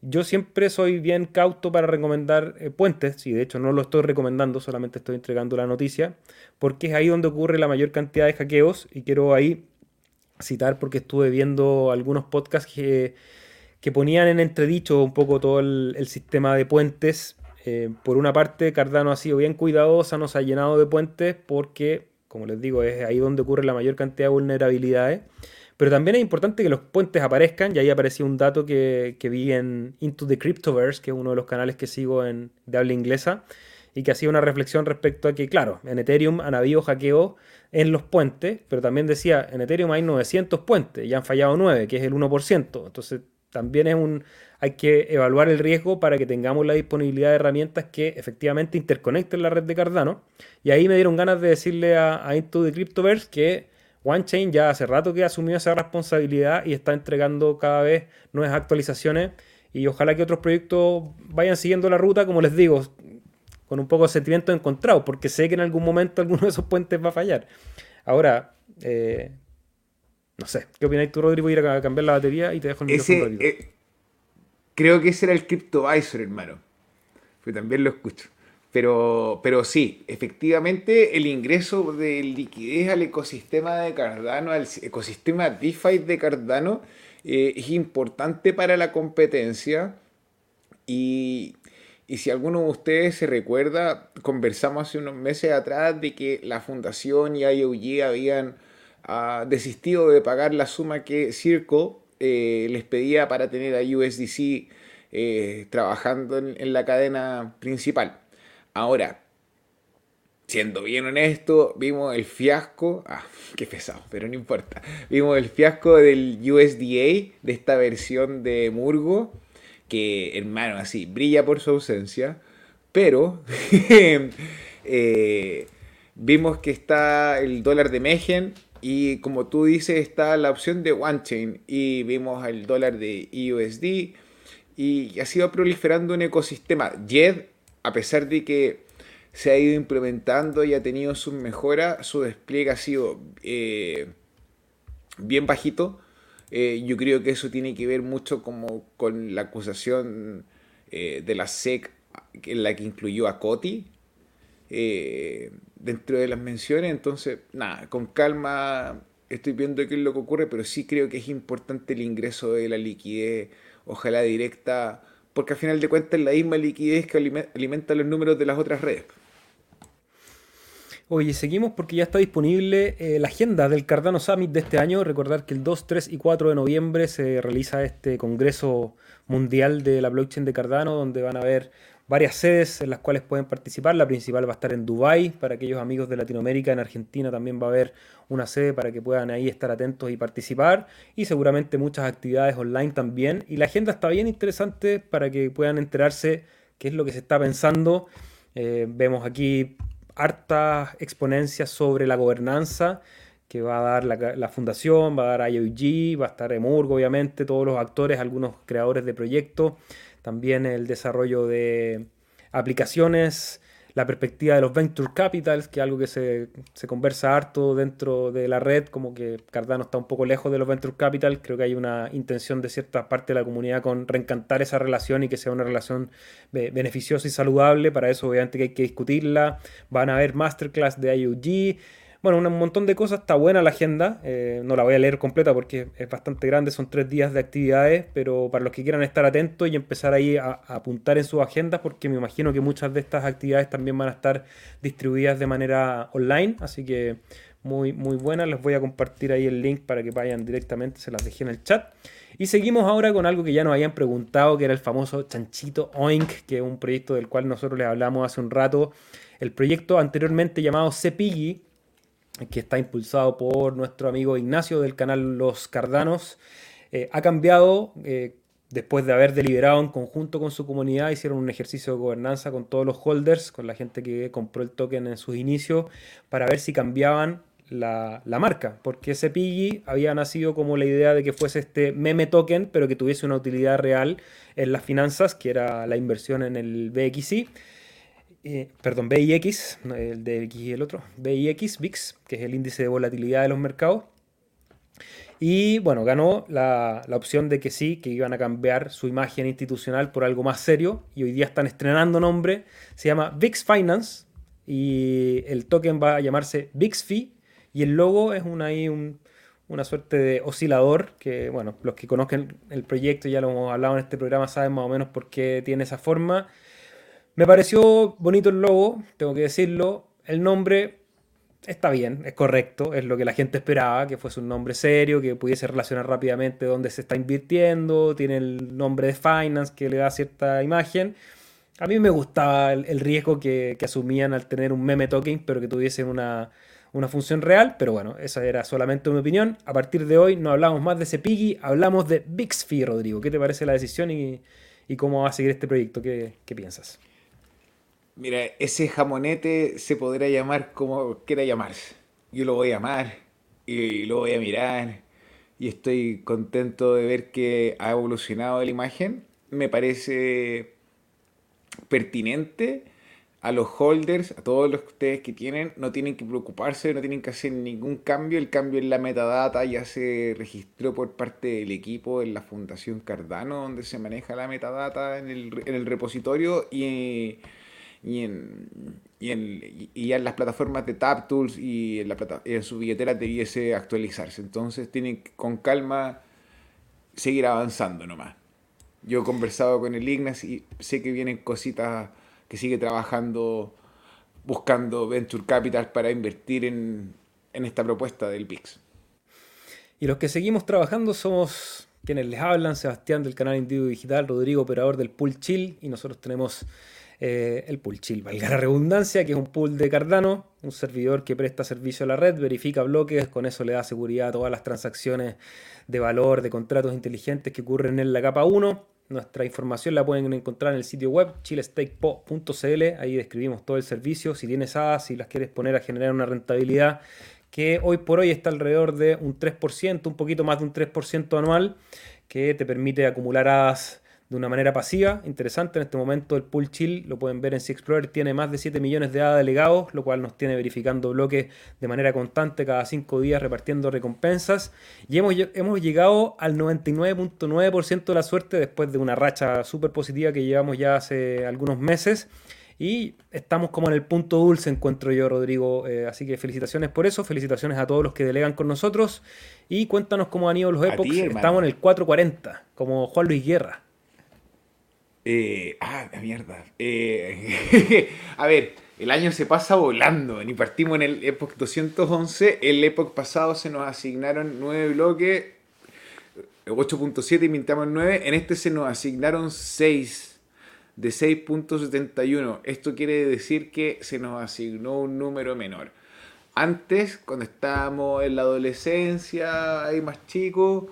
Yo siempre soy bien cauto para recomendar eh, puentes, y de hecho no lo estoy recomendando, solamente estoy entregando la noticia, porque es ahí donde ocurre la mayor cantidad de hackeos y quiero ahí citar porque estuve viendo algunos podcasts que, ponían en entredicho un poco todo el, sistema de puentes. Eh, por una parte, Cardano ha sido bien cuidadosa, nos ha llenado de puentes porque, como les digo, es ahí donde ocurre la mayor cantidad de vulnerabilidades. Pero también es importante que los puentes aparezcan, y ahí apareció un dato que, que vi en Into the Cryptoverse, que es uno de los canales que sigo en, de habla inglesa, y que hacía una reflexión respecto a que, claro, en Ethereum han habido hackeos en los puentes, pero también decía, en Ethereum hay 900 puentes y han fallado 9, que es el 1%. Entonces, también es un, hay que evaluar el riesgo para que tengamos la disponibilidad de herramientas que efectivamente interconecten la red de Cardano. Y ahí me dieron ganas de decirle a, Into the Cryptoverse que OneChain ya hace rato que asumió esa responsabilidad y está entregando cada vez nuevas actualizaciones y ojalá que otros proyectos vayan siguiendo la ruta, como les digo, con un poco de sentimiento encontrado, porque sé que en algún momento alguno de esos puentes va a fallar. Ahora, eh, no sé, ¿qué opináis tú, Rodrigo? Ir a cambiar la batería y te dejo el micrófono. Eh, creo que ese era el CryptoVisor, hermano. Porque también lo escucho. Pero, pero sí, efectivamente el ingreso de liquidez al ecosistema de Cardano, al ecosistema DeFi de Cardano, eh, es importante para la competencia. Y, y, si alguno de ustedes se recuerda, conversamos hace unos meses atrás de que la fundación y IOG habían uh, desistido de pagar la suma que Circle eh, les pedía para tener a USDC eh, trabajando en, la cadena principal. Ahora, siendo bien honesto, vimos el fiasco, ah, qué pesado, pero no importa, vimos el fiasco del USDA, de esta versión de Murgo, que hermano, así, brilla por su ausencia, pero eh, vimos que está el dólar de Megen y como tú dices está la opción de OneChain y vimos el dólar de USD y ha sido proliferando un ecosistema. JED a pesar de que se ha ido implementando y ha tenido sus mejoras, su despliegue ha sido eh, bien bajito. Eh, yo creo que eso tiene que ver mucho como con la acusación eh, de la SEC en la que incluyó a Coti dentro de las menciones. Entonces, nada, con calma estoy viendo qué es lo que ocurre, pero sí creo que es importante el ingreso de la liquidez, ojalá directa porque al final de cuentas es la misma liquidez que alimenta los números de las otras redes. Oye, seguimos porque ya está disponible eh, la agenda del Cardano Summit de este año. Recordar que el 2, 3 y 4 de noviembre se realiza este Congreso Mundial de la Blockchain de Cardano, donde van a haber varias sedes en las cuales pueden participar. La principal va a estar en Dubai para aquellos amigos de Latinoamérica. En Argentina también va a haber una sede para que puedan ahí estar atentos y participar. Y seguramente muchas actividades online también. Y la agenda está bien interesante para que puedan enterarse qué es lo que se está pensando. Eh, vemos aquí hartas exponencias sobre la gobernanza que va a dar la, fundación, va a dar IOG, va a estar Emurgo, obviamente, todos los actores, algunos creadores de proyectos también el desarrollo de aplicaciones, la perspectiva de los venture capitals, que es algo que se, conversa harto dentro de la red, como que Cardano está un poco lejos de los venture capital, creo que hay una intención de cierta parte de la comunidad con reencantar esa relación y que sea una relación beneficiosa y saludable, para eso obviamente que hay que discutirla, van a haber masterclass de IoG, bueno, un montón de cosas, está buena la agenda, eh, no la voy a leer completa porque es bastante grande, son tres días de actividades, pero para los que quieran estar atentos y empezar ahí a, apuntar en sus agendas, porque me imagino que muchas de estas actividades también van a estar distribuidas de manera online, así que muy, muy buenas, les voy a compartir ahí el link para que vayan directamente, se las dejé en el chat. Y seguimos ahora con algo que ya nos habían preguntado, que era el famoso Chanchito Oink, que es un proyecto del cual nosotros les hablamos hace un rato. El proyecto anteriormente llamado Cepigi, que está impulsado por nuestro amigo Ignacio del canal Los Cardanos, eh, ha cambiado eh, después de haber deliberado en conjunto con su comunidad, hicieron un ejercicio de gobernanza con todos los holders, con la gente que compró el token en sus inicios, para ver si cambiaban la, marca, porque ese Piggy había nacido como la idea de que fuese este meme token, pero que tuviese una utilidad real en las finanzas, que era la inversión en el BXI. Eh, perdón, BIX, el de X y el otro, BIX, VIX, que es el índice de volatilidad de los mercados. Y bueno, ganó la, opción de que sí, que iban a cambiar su imagen institucional por algo más serio. Y hoy día están estrenando nombre. Se llama VIX Finance. Y el token va a llamarse VIXFI. Y el logo es una, una suerte de oscilador. Que bueno, los que conozcan el proyecto, ya lo hemos hablado en este programa, saben más o menos por qué tiene esa forma. Me pareció bonito el logo, tengo que decirlo. El nombre está bien, es correcto, es lo que la gente esperaba, que fuese un nombre serio, que pudiese relacionar rápidamente dónde se está invirtiendo, tiene el nombre de Finance que le da cierta imagen. A mí me gustaba el, riesgo que, asumían al tener un meme token, pero que tuviesen una, función real, pero bueno, esa era solamente mi opinión. A partir de hoy no hablamos más de ese Piggy, hablamos de Bixfy, Rodrigo. ¿Qué te parece la decisión y, cómo va a seguir este proyecto? qué piensas? Mira, ese jamonete se podrá llamar como quiera llamarse. Yo lo voy a llamar y lo voy a mirar y estoy contento de ver que ha evolucionado la imagen. Me parece pertinente a los holders, a todos los que ustedes que tienen, no tienen que preocuparse, no tienen que hacer ningún cambio. El cambio en la metadata ya se registró por parte del equipo en la Fundación Cardano, donde se maneja la metadata en el, en el repositorio y, y, en, y, en, y en las plataformas de TapTools y en, la plata, en su billetera debiese actualizarse. Entonces tienen que con calma seguir avanzando nomás. Yo he conversado con el Ignas y sé que vienen cositas que sigue trabajando buscando Venture Capital para invertir en, en esta propuesta del PIX. Y los que seguimos trabajando somos quienes les hablan, Sebastián del canal Individuo Digital, Rodrigo, operador del Pool Chill, y nosotros tenemos eh, el Pool Chill, valga la redundancia, que es un pool de Cardano, un servidor que presta servicio a la red, verifica bloques, con eso le da seguridad a todas las transacciones de valor, de contratos inteligentes que ocurren en la capa 1 nuestra información la pueden encontrar en el sitio web chilestakepo.cl. Ahí describimos todo el servicio. Si tienes hadas, si las quieres poner a generar una rentabilidad que hoy por hoy está alrededor de un 3%, un poquito más de un 3% anual, que te permite acumular hadas de una manera pasiva. Interesante, en este momento el pool chill, lo pueden ver en C Explorer, tiene más de 7 millones de ADA delegados, lo cual nos tiene verificando bloques de manera constante cada 5 días repartiendo recompensas. Y hemos, hemos llegado al 99.9% de la suerte después de una racha súper positiva que llevamos ya hace algunos meses. Y estamos como en el punto dulce, encuentro yo, Rodrigo. Eh, así que felicitaciones por eso. Felicitaciones a todos los que delegan con nosotros. Y cuéntanos cómo han ido los epochs. Estamos en el 440, como Juan Luis Guerra. Eh, ah, mierda. Eh, a ver, el año se pasa volando. Ni partimos en el Epoch 211. El Epoch pasado se nos asignaron 9 bloques, 8.7 y mintamos 9. En este se nos asignaron 6 de 6.71. Esto quiere decir que se nos asignó un número menor. Antes, cuando estábamos en la adolescencia, ahí más chicos,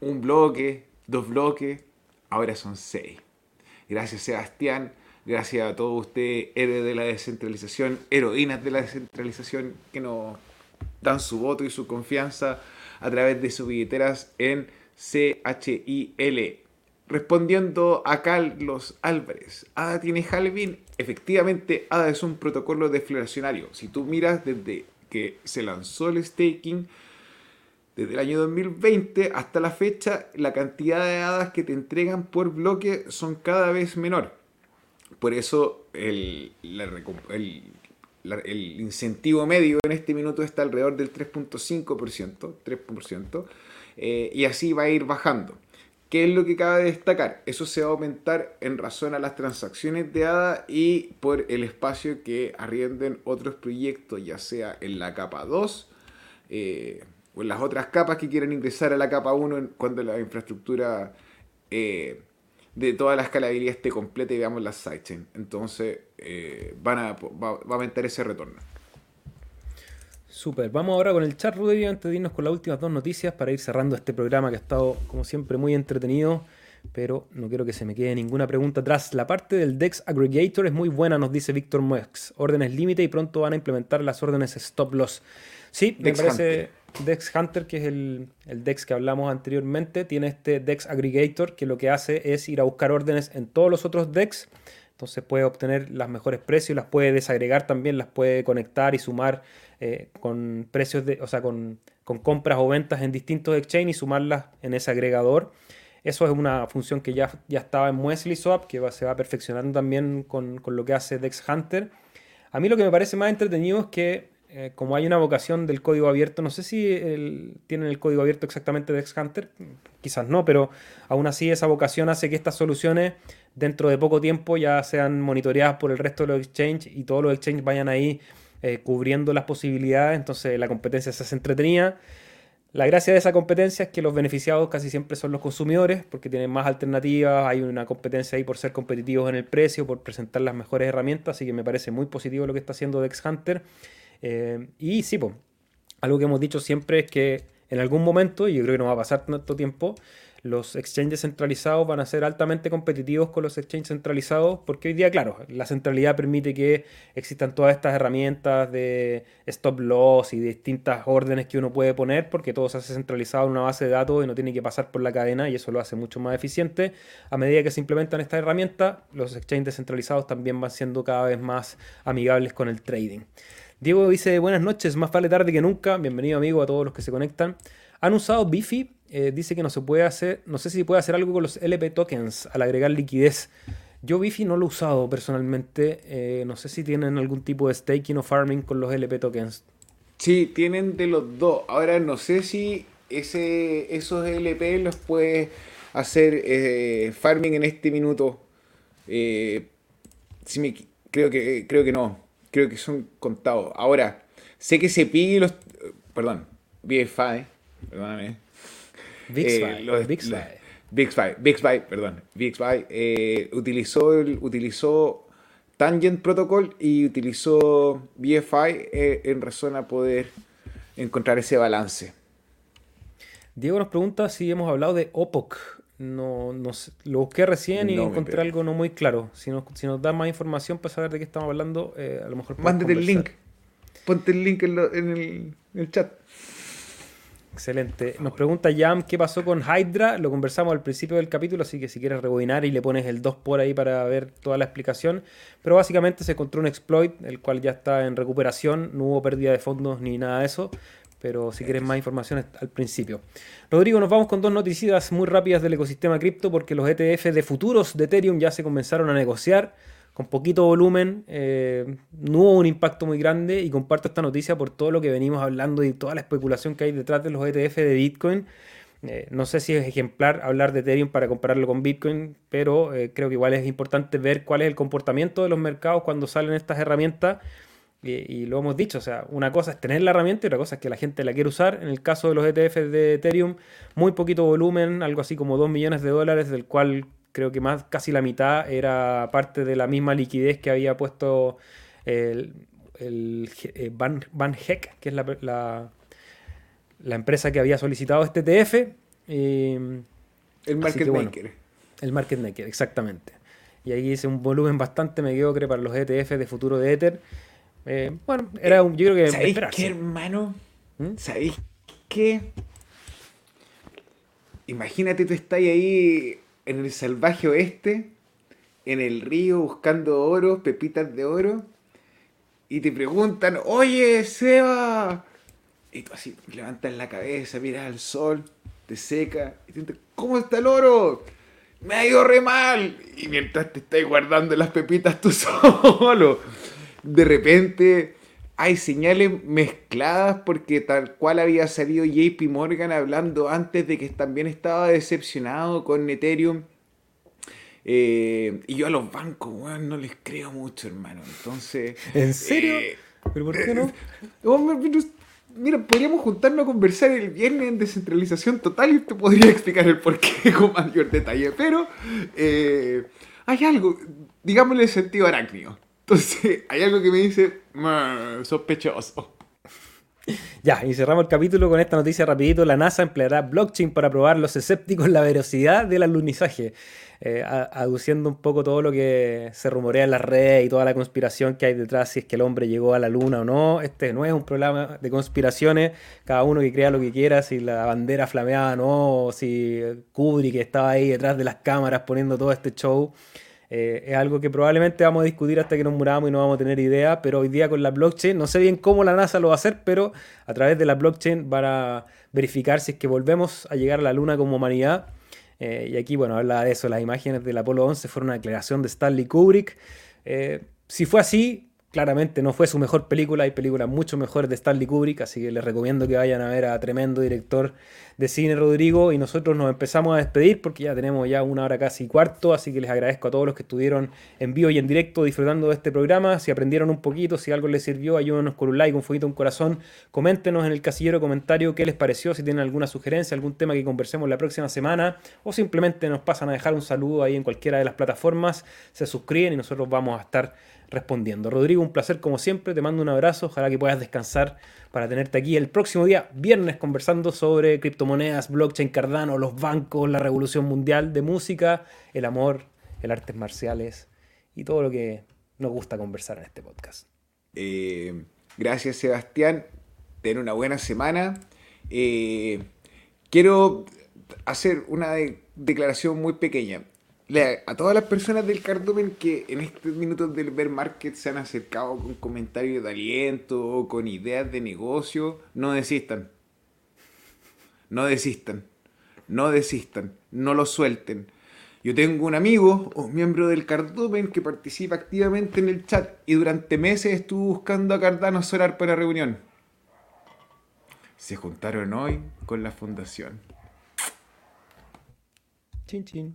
un bloque, dos bloques, ahora son seis. Gracias Sebastián, gracias a todos ustedes, héroes de la descentralización, heroínas de la descentralización, que nos dan su voto y su confianza a través de sus billeteras en CHIL. Respondiendo a Carlos Álvarez, ¿ADA tiene halving? Efectivamente, ADA es un protocolo deflacionario. Si tú miras desde que se lanzó el staking, desde el año 2020 hasta la fecha, la cantidad de hadas que te entregan por bloque son cada vez menor. Por eso el, incentivo medio en este minuto está alrededor del 3.5%, 3%, eh, y así va a ir bajando. ¿Qué es lo que cabe destacar? Eso se va a aumentar en razón a las transacciones de ADA y por el espacio que arrienden otros proyectos, ya sea en la capa 2, eh, o en las otras capas que quieren ingresar a la capa 1 cuando la infraestructura eh, de toda la escalabilidad esté completa y veamos las sidechains. Entonces eh, van a, va, a aumentar ese retorno. Super, vamos ahora con el chat, Rudy, antes de irnos con las últimas dos noticias para ir cerrando este programa que ha estado, como siempre, muy entretenido, pero no quiero que se me quede ninguna pregunta atrás. La parte del DEX Aggregator es muy buena, nos dice Víctor Muex. Órdenes límite y pronto van a implementar las órdenes stop loss. Sí, me parece... Dex Hunter, que es el, Dex que hablamos anteriormente, tiene este Dex Aggregator que lo que hace es ir a buscar órdenes en todos los otros Dex. Entonces puede obtener las mejores precios, las puede desagregar también, las puede conectar y sumar eh, con precios de, o sea, con, compras o ventas en distintos exchanges y sumarlas en ese agregador. Eso es una función que ya, ya estaba en Muesli Swap, que se va perfeccionando también con, con lo que hace Dex Hunter. A mí lo que me parece más entretenido es que eh, como hay una vocación del código abierto, no sé si tienen el código abierto exactamente de X-Hunter, quizás no, pero aún así esa vocación hace que estas soluciones dentro de poco tiempo ya sean monitoreadas por el resto de los exchanges y todos los exchanges vayan ahí eh, cubriendo las posibilidades, entonces la competencia se hace entretenida. La gracia de esa competencia es que los beneficiados casi siempre son los consumidores, porque tienen más alternativas, hay una competencia ahí por ser competitivos en el precio, por presentar las mejores herramientas, así que me parece muy positivo lo que está haciendo Dex Hunter. Eh, y sí, algo que hemos dicho siempre es que en algún momento, y yo creo que no va a pasar tanto tiempo, los exchanges centralizados van a ser altamente competitivos con los exchanges centralizados, porque hoy día, claro, la centralidad permite que existan todas estas herramientas de stop loss y distintas órdenes que uno puede poner, porque todo se hace centralizado en una base de datos y no tiene que pasar por la cadena y eso lo hace mucho más eficiente. A medida que se implementan estas herramientas, los exchanges centralizados también van siendo cada vez más amigables con el trading. Diego dice, buenas noches, más vale tarde que nunca. Bienvenido amigo a todos los que se conectan. ¿Han usado Bifi? Eh, dice que no se puede hacer, no sé si puede hacer algo con los LP tokens al agregar liquidez. Yo Bifi no lo he usado personalmente. Eh, no sé si tienen algún tipo de staking o farming con los LP tokens. Sí, tienen de los dos. Ahora no sé si ese, esos LP los puedes hacer eh, farming en este minuto. si me, creo, que, creo que no. Creo que son contados. Ahora, sé que se pide los... Perdón, BFI, perdóname, VixFi. VixFi, perdón. VixFi eh, utilizó, utilizó Tangent Protocol y utilizó BFI eh, en razón a poder encontrar ese balance. Diego nos pregunta si hemos hablado de OPOC. No, no lo busqué recién y encontré algo no muy claro. Si nos, si nos da más información para saber de qué estamos hablando, eh, a lo mejor Mándate el link. Ponte el link en, el, en el chat. Excelente. Nos pregunta Jam qué pasó con Hydra. Lo conversamos al principio del capítulo, así que si quieres rebobinar y le pones el 2 por ahí para ver toda la explicación. Pero básicamente se encontró un exploit, el cual ya está en recuperación. No hubo pérdida de fondos ni nada de eso. Pero si quieres más información al principio. Rodrigo, nos vamos con dos noticias muy rápidas del ecosistema cripto porque los ETF de futuros de Ethereum ya se comenzaron a negociar con poquito volumen, eh, no hubo un impacto muy grande y comparto esta noticia por todo lo que venimos hablando y toda la especulación que hay detrás de los ETF de Bitcoin. Eh, no sé si es ejemplar hablar de Ethereum para compararlo con Bitcoin, pero eh, creo que igual es importante ver cuál es el comportamiento de los mercados cuando salen estas herramientas. Y, lo hemos dicho, o sea, una cosa es tener la herramienta y otra cosa es que la gente la quiere usar. En el caso de los ETF de Ethereum, muy poquito volumen, algo así como 2 millones de dólares, del cual creo que más casi la mitad era parte de la misma liquidez que había puesto el, el eh, Van, Heck, que es la, la, empresa que había solicitado este ETF. el market maker. el market maker, exactamente. Y ahí hice un volumen bastante mediocre para los ETF de futuro de Ether. Eh, bueno, era un, yo creo que... ¿Sabéis qué, hermano? ¿Mm? ¿Sabéis qué? Imagínate tú estás ahí en el salvaje oeste, en el río, buscando oro, pepitas de oro, y te preguntan, oye, Seba. Y tú así levantas la cabeza, miras al sol, te seca, y te dices, ¿cómo está el oro? Me ha ido re mal. Y mientras te estás guardando las pepitas tú solo, de repente hay señales mezcladas porque tal cual había salido JP Morgan hablando antes de que también estaba decepcionado con Ethereum. Eh, y yo a los bancos, no les creo mucho, hermano. Entonces. ¿En serio? Eh, ¿Pero por qué no? Mira, podríamos juntarnos a conversar el viernes en descentralización total y te podría explicar el porqué con mayor detalle. Pero eh, hay algo, digámosle sentido arácnido. Entonces, hay algo que me dice sospechoso. Ya, y cerramos el capítulo con esta noticia rapidito. La NASA empleará blockchain para probar los escépticos la velocidad del alunizaje, eh, aduciendo un poco todo lo que se rumorea en las redes y toda la conspiración que hay detrás, si es que el hombre llegó a la luna o no. Este no es un programa de conspiraciones, cada uno que crea lo que quiera, si la bandera flameaba o no, o si Kubrick estaba ahí detrás de las cámaras poniendo todo este show. Eh, es algo que probablemente vamos a discutir hasta que nos muramos y no vamos a tener idea, pero hoy día con la blockchain, no sé bien cómo la NASA lo va a hacer, pero a través de la blockchain van a verificar si es que volvemos a llegar a la Luna como humanidad. Eh, y aquí, bueno, habla de eso, las imágenes del Apolo 11 fueron una declaración de Stanley Kubrick. Eh, si fue así, Claramente no fue su mejor película, hay películas mucho mejores de Stanley Kubrick, así que les recomiendo que vayan a ver a tremendo director de cine Rodrigo y nosotros nos empezamos a despedir porque ya tenemos ya una hora casi cuarto, así que les agradezco a todos los que estuvieron en vivo y en directo disfrutando de este programa, si aprendieron un poquito, si algo les sirvió, ayúdenos con un like, un fueguito, un corazón, coméntenos en el casillero comentario qué les pareció, si tienen alguna sugerencia, algún tema que conversemos la próxima semana o simplemente nos pasan a dejar un saludo ahí en cualquiera de las plataformas, se suscriben y nosotros vamos a estar respondiendo. Rodrigo, un placer como siempre, te mando un abrazo, ojalá que puedas descansar para tenerte aquí el próximo día, viernes, conversando sobre criptomonedas, blockchain, Cardano, los bancos, la revolución mundial de música, el amor, el artes marciales y todo lo que nos gusta conversar en este podcast. Eh, gracias Sebastián, ten una buena semana. Eh, quiero hacer una declaración muy pequeña. A todas las personas del cardumen que en estos minutos del bear market se han acercado con comentarios de aliento o con ideas de negocio, no desistan. No desistan. No desistan. No lo suelten. Yo tengo un amigo, un miembro del cardumen, que participa activamente en el chat y durante meses estuvo buscando a Cardano Solar para reunión. Se juntaron hoy con la fundación. Chin chin.